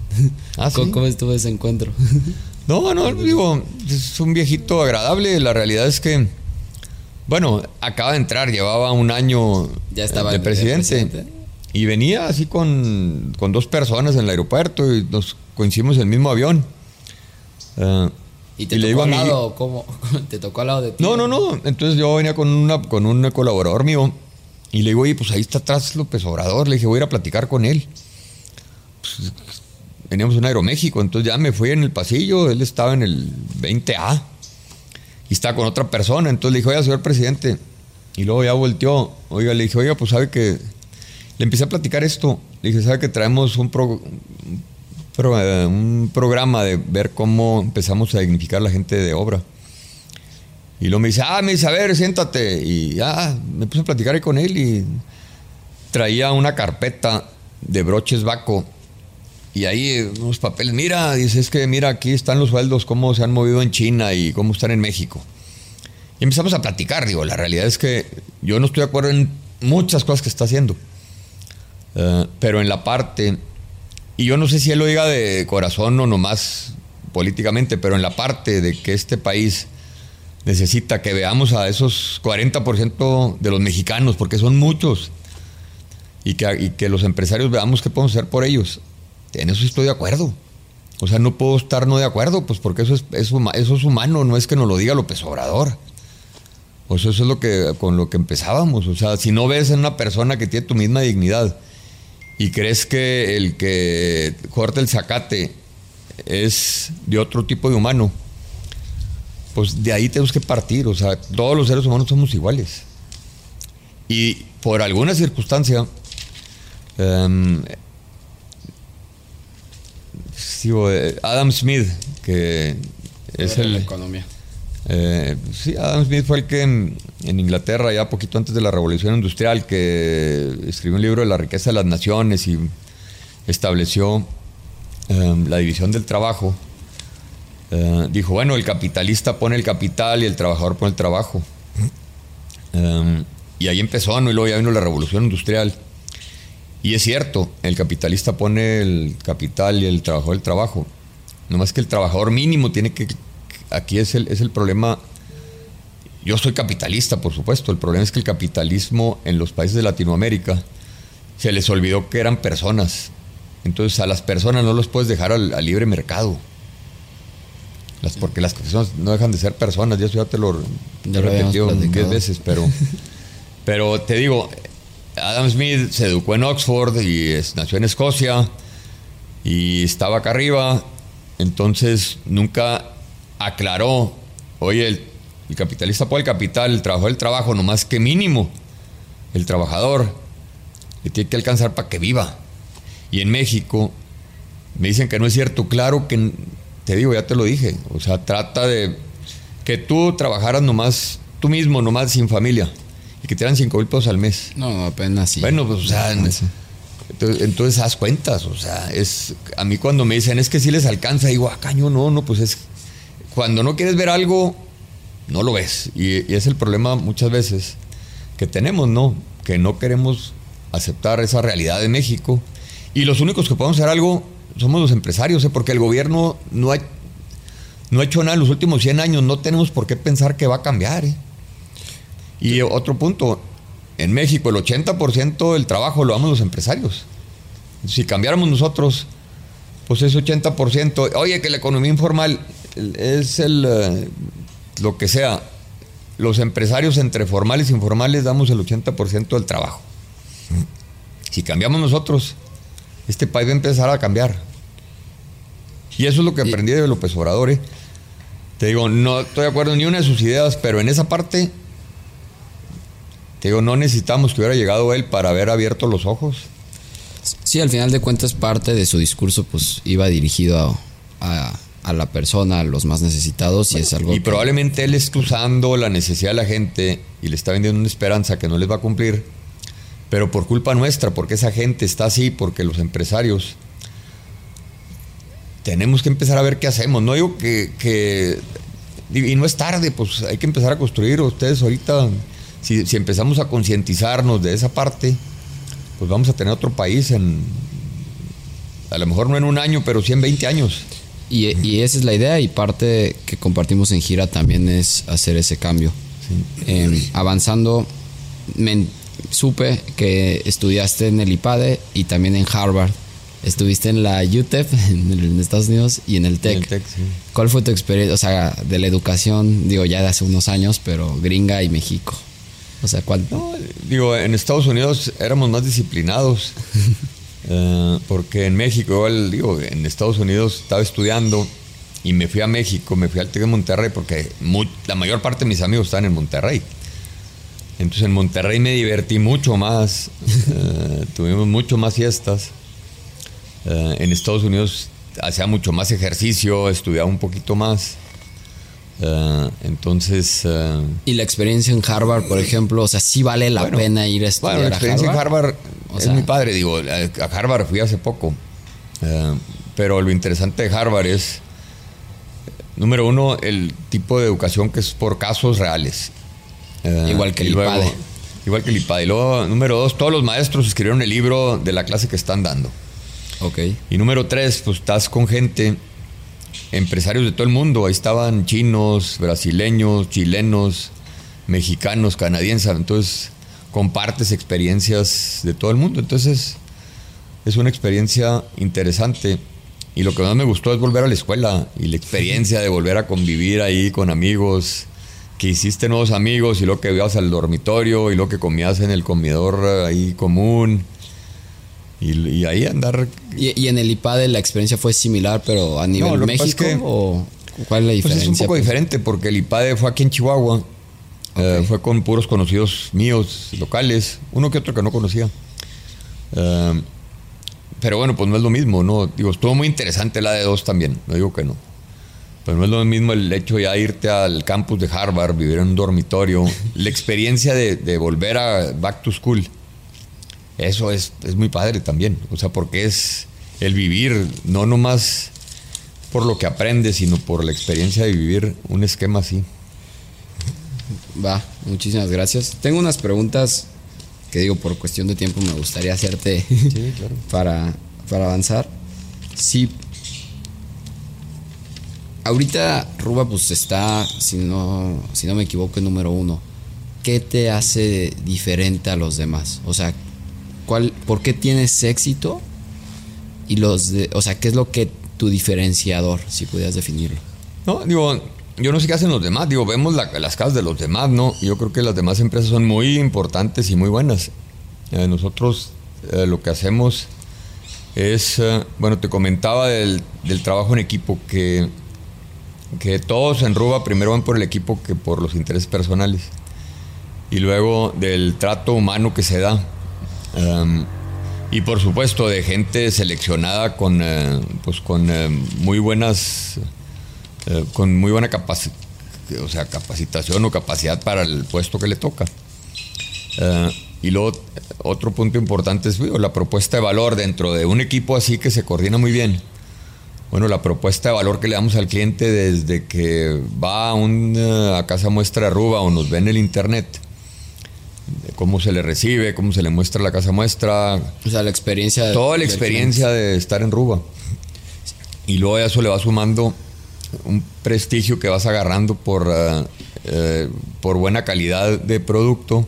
¿Ah, ¿Cómo, estuvo ese encuentro? No, no, digo, es un viejito agradable. La realidad es que, bueno, acaba de entrar, llevaba un año ya estaba de presidente. Y venía así con, dos personas en el aeropuerto y nos coincidimos en el mismo avión. ¿Y te tocó al lado? ¿Cómo? ¿Te tocó al lado de ti? No, no, no. Entonces yo venía con, una, con un colaborador mío y le digo, oye, pues ahí está atrás López Obrador. Le dije, voy a ir a platicar con él. Pues, veníamos en Aeroméxico, entonces ya me fui en el pasillo, él estaba en el 20A y estaba con otra persona. Entonces le dije, oiga, señor presidente. Y luego ya volteó. Oiga, le dije, oiga, pues sabe que. Le empecé a platicar esto. Le dije, sabe que traemos un, pro, eh, programa de ver cómo empezamos a dignificar la gente de obra. Y luego me dice, ah, me dice, a ver, siéntate. Y ya me puse a platicar ahí con él y traía una carpeta de broches vaco. Y ahí unos papeles, mira, dice, es que mira, aquí están los sueldos, cómo se han movido en China y cómo están en México. Y empezamos a platicar, digo, la realidad es que yo no estoy de acuerdo en muchas cosas que está haciendo. Eh, pero en la parte y yo no sé si él lo diga de corazón o nomás políticamente, pero en la parte de que este país necesita que veamos a esos 40% de los mexicanos, porque son muchos, y que, que, los empresarios veamos qué podemos hacer por ellos. En eso estoy de acuerdo. O sea, no puedo estar no de acuerdo, pues porque eso es, eso, es humano, no es que nos lo diga López Obrador. O eso es lo que, con lo que empezábamos. O sea, si no ves en una persona que tiene tu misma dignidad, y crees que el que corta el zacate es de otro tipo de humano, pues de ahí tenemos que partir. O sea, todos los seres humanos somos iguales. Y por alguna circunstancia, em, eh, Adam Smith, que es el... economía. Eh, sí, Adam Smith fue el que en, Inglaterra, ya poquito antes de la Revolución Industrial, que escribió un libro de la riqueza de las naciones y estableció em, la división del trabajo. Eh, dijo, bueno, el capitalista pone el capital y el trabajador pone el trabajo. Em, y ahí empezó, ¿no? y luego ya vino la Revolución Industrial. Y es cierto, el capitalista pone el capital y el trabajador el trabajo. No más que el trabajador mínimo tiene que aquí es el, es el problema. Yo soy capitalista, por supuesto. El problema es que el capitalismo en los países de Latinoamérica se les olvidó que eran personas. Entonces a las personas no los puedes dejar al, libre mercado. Las, porque las personas no dejan de ser personas. Ya eso ya te lo, he repetido diez veces, pero, pero te digo, Adam Smith se educó en Oxford y nació en Escocia y estaba acá arriba. Entonces nunca aclaró, oye, el, capitalista pone el capital, el trabajo el trabajo, nomás que mínimo el trabajador le tiene que alcanzar para que viva. Y en México me dicen que no es cierto, claro que te digo, ya te lo dije, o sea, trata de que tú trabajaras nomás, tú mismo, nomás sin familia, y que te dan cinco mil pesos al mes. No, apenas sí. Bueno, pues, o sea, entonces, entonces, haz cuentas, o sea, es, a mí cuando me dicen, es que si les alcanza, digo, ah, caño, no, no, pues es cuando no quieres ver algo, no lo ves. Y, es el problema muchas veces que tenemos, ¿no? Que no queremos aceptar esa realidad de México. Y los únicos que podemos hacer algo somos los empresarios, ¿eh? porque el gobierno no ha, no ha hecho nada en los últimos 100 años. No tenemos por qué pensar que va a cambiar. ¿eh? Y otro punto, en México el 80% del trabajo lo damos los empresarios. Si cambiáramos nosotros, pues ese 80%, oye, que la economía informal, es el, eh, lo que sea. Los empresarios entre formales e informales damos el 80% del trabajo. Si cambiamos nosotros, este país va a empezar a cambiar. Y eso es lo que aprendí de López Obrador. ¿eh? Te digo, no estoy de acuerdo en ni una de sus ideas, pero en esa parte, te digo, no necesitamos que hubiera llegado él para haber abierto los ojos. Sí, al final de cuentas parte de su discurso pues iba dirigido a, a, la persona, a los más necesitados y es algo... Y probablemente él está usando la necesidad de la gente y le está vendiendo una esperanza que no les va a cumplir, pero por culpa nuestra, porque esa gente está así, porque los empresarios tenemos que empezar a ver qué hacemos. No digo que, que y no es tarde, pues hay que empezar a construir. Ustedes ahorita, si, si empezamos a concientizarnos de esa parte, pues vamos a tener otro país en, a lo mejor no en un año, pero sí en 20 años. Y, y esa es la idea y parte que compartimos en gira también es hacer ese cambio. Eh, avanzando, me, supe que estudiaste en el IPADE y también en Harvard. Estuviste en la UTEP en, Estados Unidos y en el TEC. ¿Cuál fue tu experiencia, o sea, de la educación, digo, ya de hace unos años, pero gringa y México? O sea, ¿cuál? digo, en Estados Unidos éramos más disciplinados. Eh, porque en México, igual, digo, en Estados Unidos estaba estudiando y me fui a México, me fui al TEC de Monterrey porque la mayor parte de mis amigos están en Monterrey. Entonces en Monterrey me divertí mucho más, eh, tuvimos mucho más fiestas. Eh, en Estados Unidos hacía mucho más ejercicio, estudiaba un poquito más. Eh, entonces. Eh, ¿Y la experiencia en Harvard, por ejemplo? O sea, ¿sí vale la pena ir a estudiar bueno, la experiencia en Harvard es mi padre. Digo, a Harvard fui hace poco. pero lo interesante de Harvard es, número uno, el tipo de educación que es por casos reales. igual que el IPADE. Igual que el IPADE. Y luego, número dos, todos los maestros escribieron el libro de la clase que están dando. Ok. Y número tres, pues estás con gente, empresarios de todo el mundo. Ahí estaban chinos, brasileños, chilenos, mexicanos, canadienses. Entonces compartes experiencias de todo el mundo. Entonces es una experiencia interesante. Y lo que más me gustó es volver a la escuela y la experiencia de volver a convivir ahí con amigos, que hiciste nuevos amigos y lo que ibas al dormitorio y lo que comías en el comedor ahí común. Y, ahí andar. ¿Y, en el IPADE la experiencia fue similar, pero a nivel México? ¿O cuál es la diferencia? Pues es un poco diferente, porque el IPADE fue aquí en Chihuahua. Eh, fue con puros conocidos míos, locales, uno que otro que no conocía. Eh, pero bueno, pues no es lo mismo, ¿no? Digo, estuvo muy interesante la de dos también, no digo que no. Pero no es lo mismo el hecho de ya irte al campus de Harvard, vivir en un dormitorio, la experiencia de, de volver a back to school eso es, muy padre también. O sea, porque es el vivir, no nomás por lo que aprendes, sino por la experiencia de vivir un esquema así. Va, muchísimas gracias. Tengo unas preguntas que digo por cuestión de tiempo me gustaría hacerte para, para avanzar. Sí. Ahorita Ruba pues está, si no, si no me equivoco, en número uno. ¿Qué te hace diferente a los demás? O sea, ¿por qué tienes éxito? Y los o sea, ¿qué es lo que tu diferenciador, si pudieras definirlo? No, digo, yo no sé qué hacen los demás, digo, vemos las casas de los demás, ¿no? Yo creo que las demás empresas son muy importantes y muy buenas. Eh, nosotros eh, lo que hacemos es, eh, bueno, te comentaba del, del, trabajo en equipo, que, que todos en Ruba primero van por el equipo que por los intereses personales. Y luego del trato humano que se da Em, y por supuesto de gente seleccionada con, eh, pues con eh, muy buenas, eh, con muy buena o sea, capacitación o capacidad para el puesto que le toca. y luego otro punto importante es la propuesta de valor dentro de un equipo así que se coordina muy bien. Bueno, la propuesta de valor que le damos al cliente desde que va a, una, a casa muestra Ruba o nos ve en el internet cómo se le recibe, cómo se le muestra la casa muestra. O sea, la experiencia. Toda la experiencia de estar en Ruba. Y luego a eso le va sumando un prestigio que vas agarrando por, eh, eh, por buena calidad de producto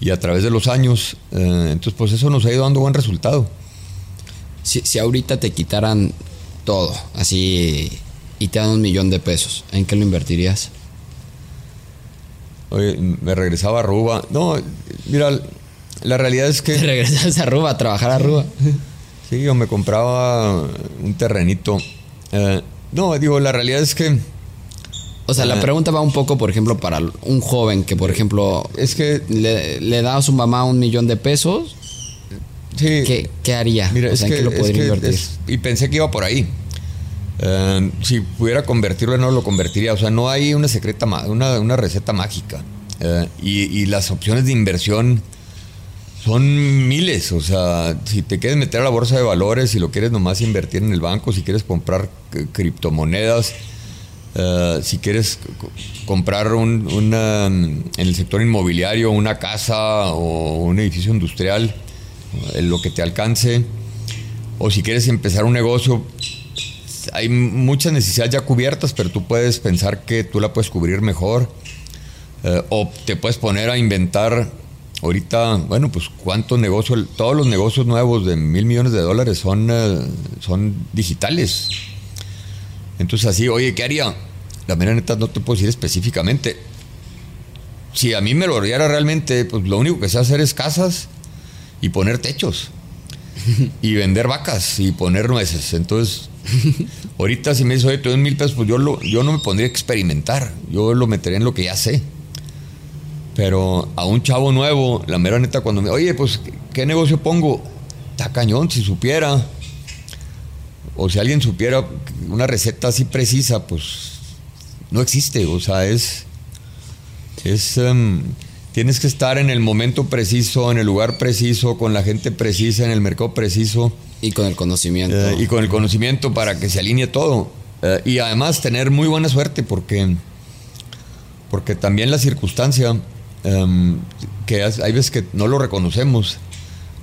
y a través de los años. Eh, entonces, pues eso nos ha ido dando buen resultado. Si, si ahorita te quitaran todo, así, y te dan un millón de pesos, ¿en qué lo invertirías? Oye, me regresaba a Ruba. No, mira, la realidad es que. Te regresas a Ruba, a trabajar a Ruba. Sí, yo me compraba un terrenito. Eh, no, digo, la realidad es que. O sea, la eh, pregunta va un poco, por ejemplo, para un joven que, por ejemplo, es que le, le da a su mamá un millón de pesos ¿qué, haría? Mira, es que, lo podría invertir? y pensé que iba por ahí. Eh, si pudiera convertirlo, no lo convertiría. O sea, no hay una secreta, una, una receta mágica. Eh, y, las opciones de inversión son miles. O sea, si te quieres meter a la bolsa de valores, si lo quieres nomás invertir en el banco, si quieres comprar criptomonedas, eh, si quieres comprar un, en el sector inmobiliario una casa o un edificio industrial, lo que te alcance, o si quieres empezar un negocio, hay muchas necesidades ya cubiertas, pero tú puedes pensar que tú la puedes cubrir mejor. Eh, o te puedes poner a inventar ahorita, bueno, pues cuántos negocios, todos los negocios nuevos de mil millones de dólares son, eh, son digitales. Entonces así, oye, ¿qué haría? La mera neta no te puedo decir específicamente. Si a mí me lo haría realmente, pues lo único que sé hacer es casas y poner techos. y vender vacas y poner nueces. Entonces, ahorita si me dices, oye, tú mil pesos, pues yo no me pondría a experimentar. Yo lo metería en lo que ya sé. Pero a un chavo nuevo, la mera neta, cuando me, oye, pues, ¿qué negocio pongo? Está cañón, si supiera. O si alguien supiera una receta así precisa, pues no existe. O sea, es. Es. Em, tienes que estar en el momento preciso, en el lugar preciso, con la gente precisa, en el mercado preciso. Y con el conocimiento. Eh, y con el conocimiento para que se alinee todo. Eh, y además tener muy buena suerte porque, porque también la circunstancia, em, que hay veces que no lo reconocemos.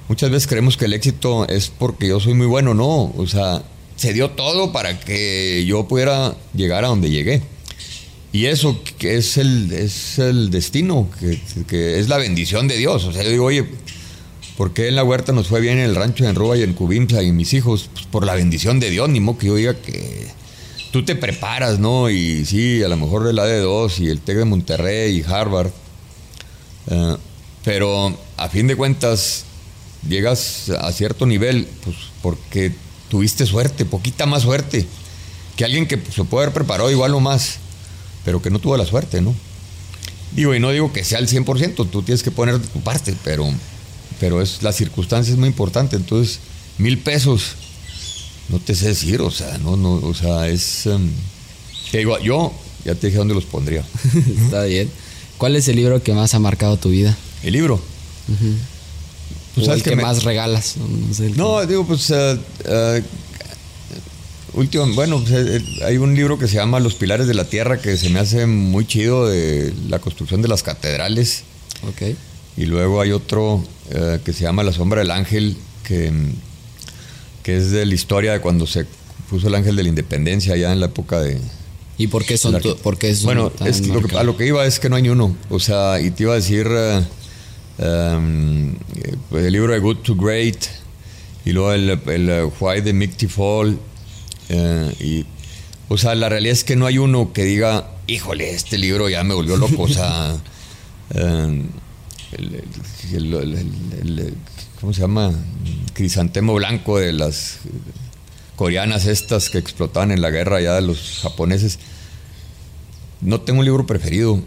Muchas veces creemos que el éxito es porque yo soy muy bueno, no. O sea, se dio todo para que yo pudiera llegar a donde llegué. Y eso que es el, es el destino, que, es la bendición de Dios. O sea, yo digo, oye, ¿por qué en la huerta nos fue bien en el rancho en Ruba y en Cubimsa y mis hijos? Pues por la bendición de Dios, ni modo que yo diga que tú te preparas, ¿no? Y sí, a lo mejor el AD2 y el TEC de Monterrey y Harvard. Eh, pero a fin de cuentas, llegas a cierto nivel, pues porque tuviste suerte, poquita más suerte, que alguien que se puede haber preparado igual o más pero que no tuvo la suerte, ¿no? Digo, y no digo que sea el 100%, tú tienes que poner tu parte, pero, pero es, la circunstancia es muy importante, entonces, mil pesos, no te sé decir, o sea, no, no, o sea, es... Um, digo, yo ya te dije dónde los pondría. Está bien. ¿Cuál es el libro que más ha marcado tu vida? El libro. Pues, el que, más regalas. No, digo, pues uh, uh, último, bueno, pues, eh, hay un libro que se llama Los Pilares de la Tierra que se me hace muy chido de la construcción de las catedrales. Ok. Y luego hay otro eh, que se llama La Sombra del Ángel, que, que es de la historia de cuando se puso el Ángel de la Independencia allá en la época de... ¿Y por qué son, por qué Bueno, es a lo que iba es que no hay ni uno. O sea, y te iba a decir um, el libro de Good to Great, y luego el, el Why the Mighty Fall, eh, y, o sea, la realidad es que no hay uno que diga, híjole, este libro ya me volvió loco. O sea, eh, el, ¿cómo se llama? Crisantemo blanco de las coreanas estas que explotaban en la guerra ya de los japoneses. No tengo un libro preferido.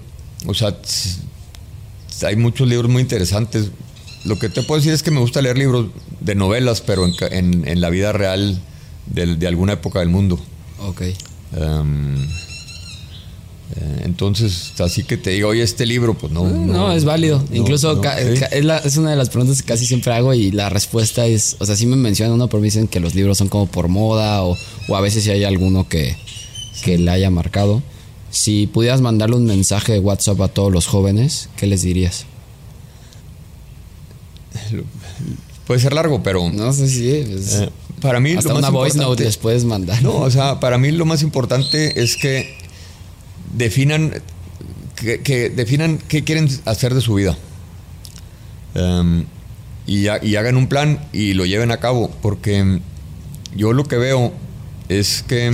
O sea, hay muchos libros muy interesantes. Lo que te puedo decir es que me gusta leer libros de novelas, pero en, en la vida real de, alguna época del mundo. Ok. Em, entonces, así que te digo, oye, este libro, pues no. No, es válido. Incluso es, una de las preguntas que casi siempre hago y la respuesta es, o sea, sí me mencionan uno, pero me dicen que los libros son como por moda o, a veces si hay alguno que, que le haya marcado. Si pudieras mandarle un mensaje de WhatsApp a todos los jóvenes, ¿qué les dirías? Puede ser largo, pero... No sé si... Es... Eh, para mí Hasta una voice note les puedes mandar. No, o sea, para mí lo más importante es que definan que, definan qué quieren hacer de su vida. Em, y, hagan un plan y lo lleven a cabo. Porque yo lo que veo es que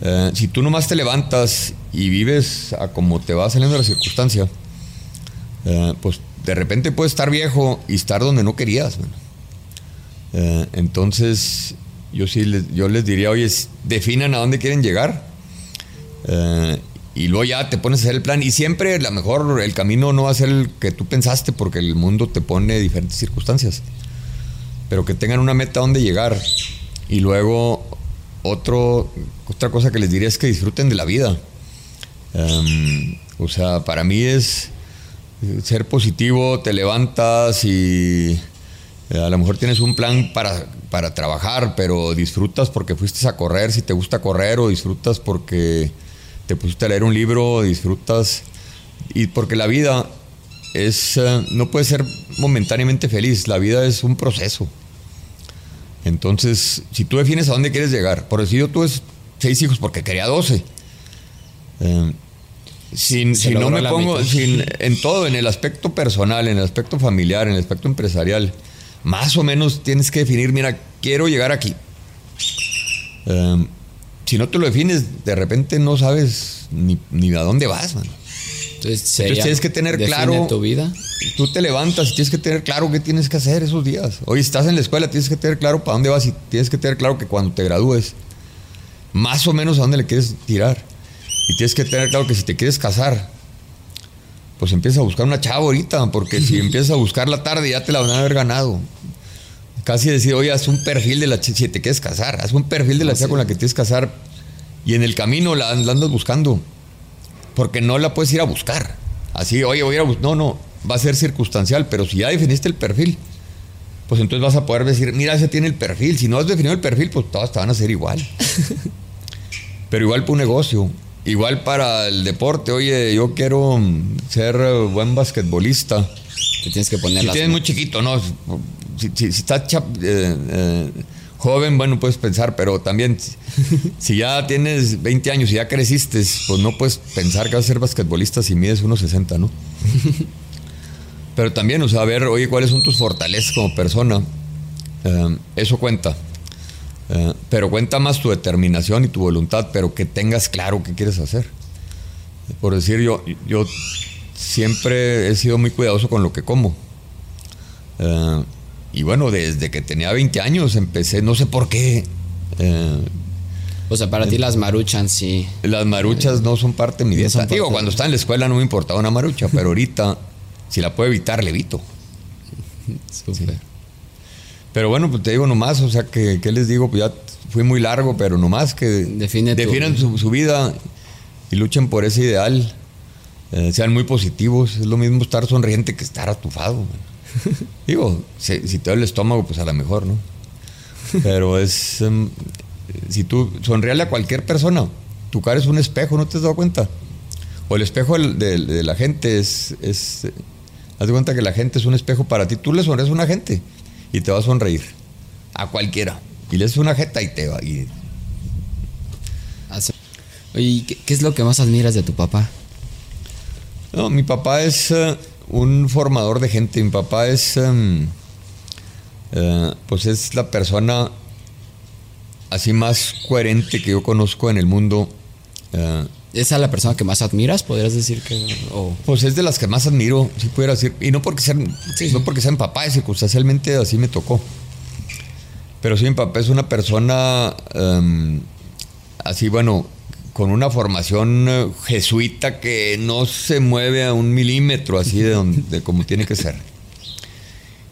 eh, si tú nomás te levantas y vives a como te va saliendo la circunstancia, eh, pues de repente puedes estar viejo y estar donde no querías. Eh, entonces, yo sí yo les diría, oye, definan a dónde quieren llegar. Eh, y luego ya te pones a hacer el plan. Y siempre, a lo mejor, el camino no va a ser el que tú pensaste porque el mundo te pone diferentes circunstancias. pero que tengan una meta donde llegar. Y luego, otro, otra cosa que les diría es que disfruten de la vida. Em, o sea, para mí es ser positivo, te levantas y eh, a lo mejor tienes un plan para, para trabajar, pero disfrutas porque fuiste a correr, si te gusta correr, o disfrutas porque te pusiste a leer un libro, disfrutas. Y porque la vida es, eh, no puede ser momentáneamente feliz, la vida es un proceso. Entonces, si tú defines a dónde quieres llegar, por decir yo tuve seis hijos porque quería doce. Eh, si no me pongo en todo, en el aspecto personal, en el aspecto familiar, en el aspecto empresarial, más o menos tienes que definir, mira, quiero llegar aquí. Eh, si no te lo defines, de repente no sabes ni, ni a dónde vas, man. Entonces, tienes que tener claro. tu vida? Tú te levantas y tienes que tener claro qué tienes que hacer esos días. Hoy estás en la escuela, tienes que tener claro para dónde vas y tienes que tener claro que cuando te gradúes, más o menos a dónde le quieres tirar. Y tienes que tener claro que si te quieres casar, pues empieza a buscar una chava ahorita, porque si empiezas a buscar la tarde ya te la van a haber ganado. Casi decir, oye, haz un perfil de la chica, si te quieres casar, haz un perfil de la chica con la que tienes que casar y en el camino la andas buscando porque no la puedes ir a buscar. Así, oye, voy a ir a buscar. No, no, va a ser circunstancial, pero si ya definiste el perfil, pues entonces vas a poder decir, mira, ese tiene el perfil. Si no has definido el perfil, pues todas te van a ser igual. pero igual para un negocio, igual para el deporte. Oye, yo quiero ser buen basquetbolista. Te tienes que poner si tienes muy chiquito, ¿no? Si, si, estás chap, eh, eh, joven, bueno, puedes pensar, pero también si ya tienes 20 años y ya creciste, pues no puedes pensar que vas a ser basquetbolista si mides 1,60, ¿no? pero también, o sea, a ver, oye, ¿cuáles son tus fortalezas como persona? Eh, eso cuenta. Eh, pero cuenta más tu determinación y tu voluntad, pero que tengas claro qué quieres hacer. Por decir, yo, yo siempre he sido muy cuidadoso con lo que como. Eh, y bueno, desde que tenía 20 años empecé, no sé por qué. Eh, o sea, para ti las maruchas sí. Las maruchas no son parte de mi dieta. Digo, cuando estaba en la escuela no me importaba una marucha, pero ahorita, si la puedo evitar, le evito. Súper. Pero bueno, pues te digo nomás, o sea, que, ¿qué les digo? Pues ya fui muy largo, pero nomás que Define definan su, vida y luchen por ese ideal. Eh, sean muy positivos. Es lo mismo estar sonriente que estar atufado. Digo, si, te duele el estómago, pues a lo mejor, ¿no? Pero es. Em, si tú sonríale a cualquier persona, tu cara es un espejo, ¿no te has dado cuenta? O el espejo de, la gente es. es haz de cuenta que la gente es un espejo para ti. Tú le sonríes a una gente y te va a sonreír. A cualquiera. Y le haces una jeta y te va. Y... Oye, ¿qué, es lo que más admiras de tu papá? No, mi papá es. Eh, un formador de gente. Mi papá es, em, eh, pues es la persona así más coherente que yo conozco en el mundo. Eh, ¿Esa es la persona que más admiras? ¿Podrías decir que.? Pues es de las que más admiro, si pudiera decir. Y no porque sean, no porque sean papá, circunstancialmente así me tocó. Pero sí, mi papá es una persona em, así, bueno, con una formación eh, jesuita que no se mueve a un milímetro así de, donde, como tiene que ser.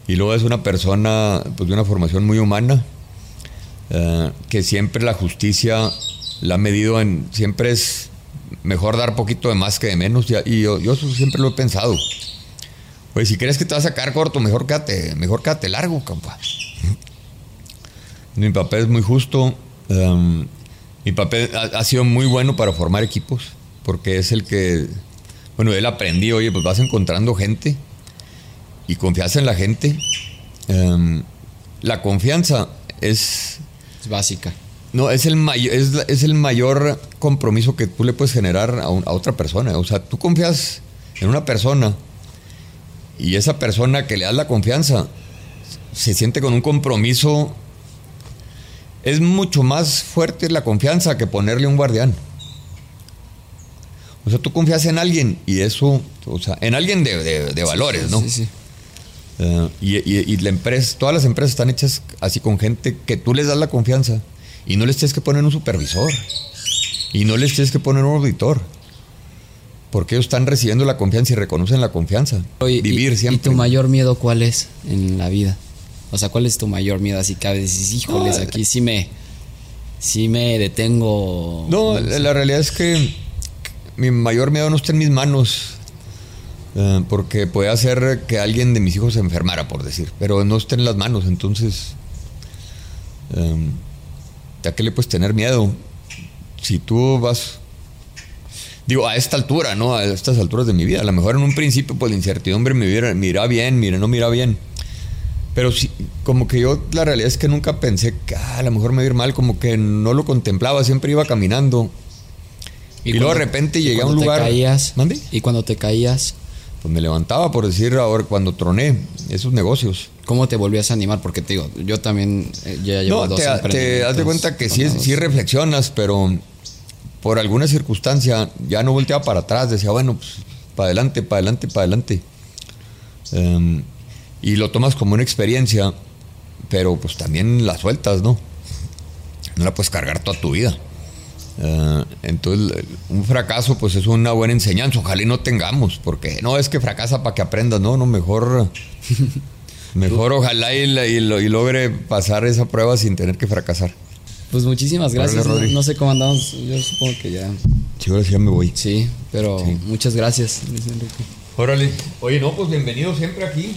Y luego es una persona pues, de una formación muy humana, eh, que siempre la justicia la ha medido en, siempre es mejor dar poquito de más que de menos, y, yo, yo, siempre lo he pensado. Pues si crees que te vas a sacar corto, mejor quédate, mejor quédate largo, compa. Mi papá es muy justo. Em, mi papel ha, sido muy bueno para formar equipos, porque es el que, bueno, él aprendí, oye, pues vas encontrando gente y confías en la gente. Em, la confianza es... Es básica. No, es el, mayor, es, el mayor compromiso que tú le puedes generar a, a otra persona. O sea, tú confías en una persona y esa persona que le das la confianza se siente con un compromiso es mucho más fuerte la confianza que ponerle un guardián. O sea, tú confías en alguien y eso, o sea, en alguien de, valores, ¿no? Sí, sí. Eh, y, la empresa, todas las empresas están hechas así con gente que tú les das la confianza y no les tienes que poner un supervisor y no les tienes que poner un auditor. Porque ellos están recibiendo la confianza y reconocen la confianza. Vivir siempre. ¿Y tu mayor miedo cuál es en la vida? O sea, ¿cuál es tu mayor miedo? Así que a veces híjoles, No, aquí sí me, sí me detengo. No, la, la realidad es que mi mayor miedo no está en mis manos. eh, porque puede hacer que alguien de mis hijos se enfermara, por decir. Pero no está en las manos, entonces. eh, ¿A qué le puedes tener miedo? Si tú vas. Digo, a esta altura, ¿no? A estas alturas de mi vida. A lo mejor en un principio, pues la incertidumbre me, me irá bien, mire, no me irá bien. Pero sí, como que yo, la realidad es que nunca pensé que ah, a lo mejor me iba a ir mal, como que no lo contemplaba, siempre iba caminando. Y, luego de repente llegué a un lugar. caías. Y cuando te caías, Pues me levantaba, por decir, ahora cuando troné esos negocios. ¿cómo te volvías a animar? Porque te digo, yo también eh, ya llevo No, dos te, te das de cuenta que sí, sí reflexionas, pero por alguna circunstancia ya no volteaba para atrás. Decía, bueno, pues para adelante, para adelante, para adelante. Em, y lo tomas como una experiencia, pero pues también la sueltas, ¿no? No la puedes cargar toda tu vida. Eh, entonces, un fracaso, pues es una buena enseñanza. Ojalá y no tengamos, porque no es que fracasa para que aprendas, no, no, mejor. Mejor ojalá y, y lo- y logre pasar esa prueba sin tener que fracasar. Pues muchísimas gracias. No, no sé cómo andamos. Yo supongo que ya. Sí, ahora sí ya me voy. Sí, pero Sí. muchas gracias, Luis Enrique. Órale. Oye, no, pues bienvenido siempre aquí.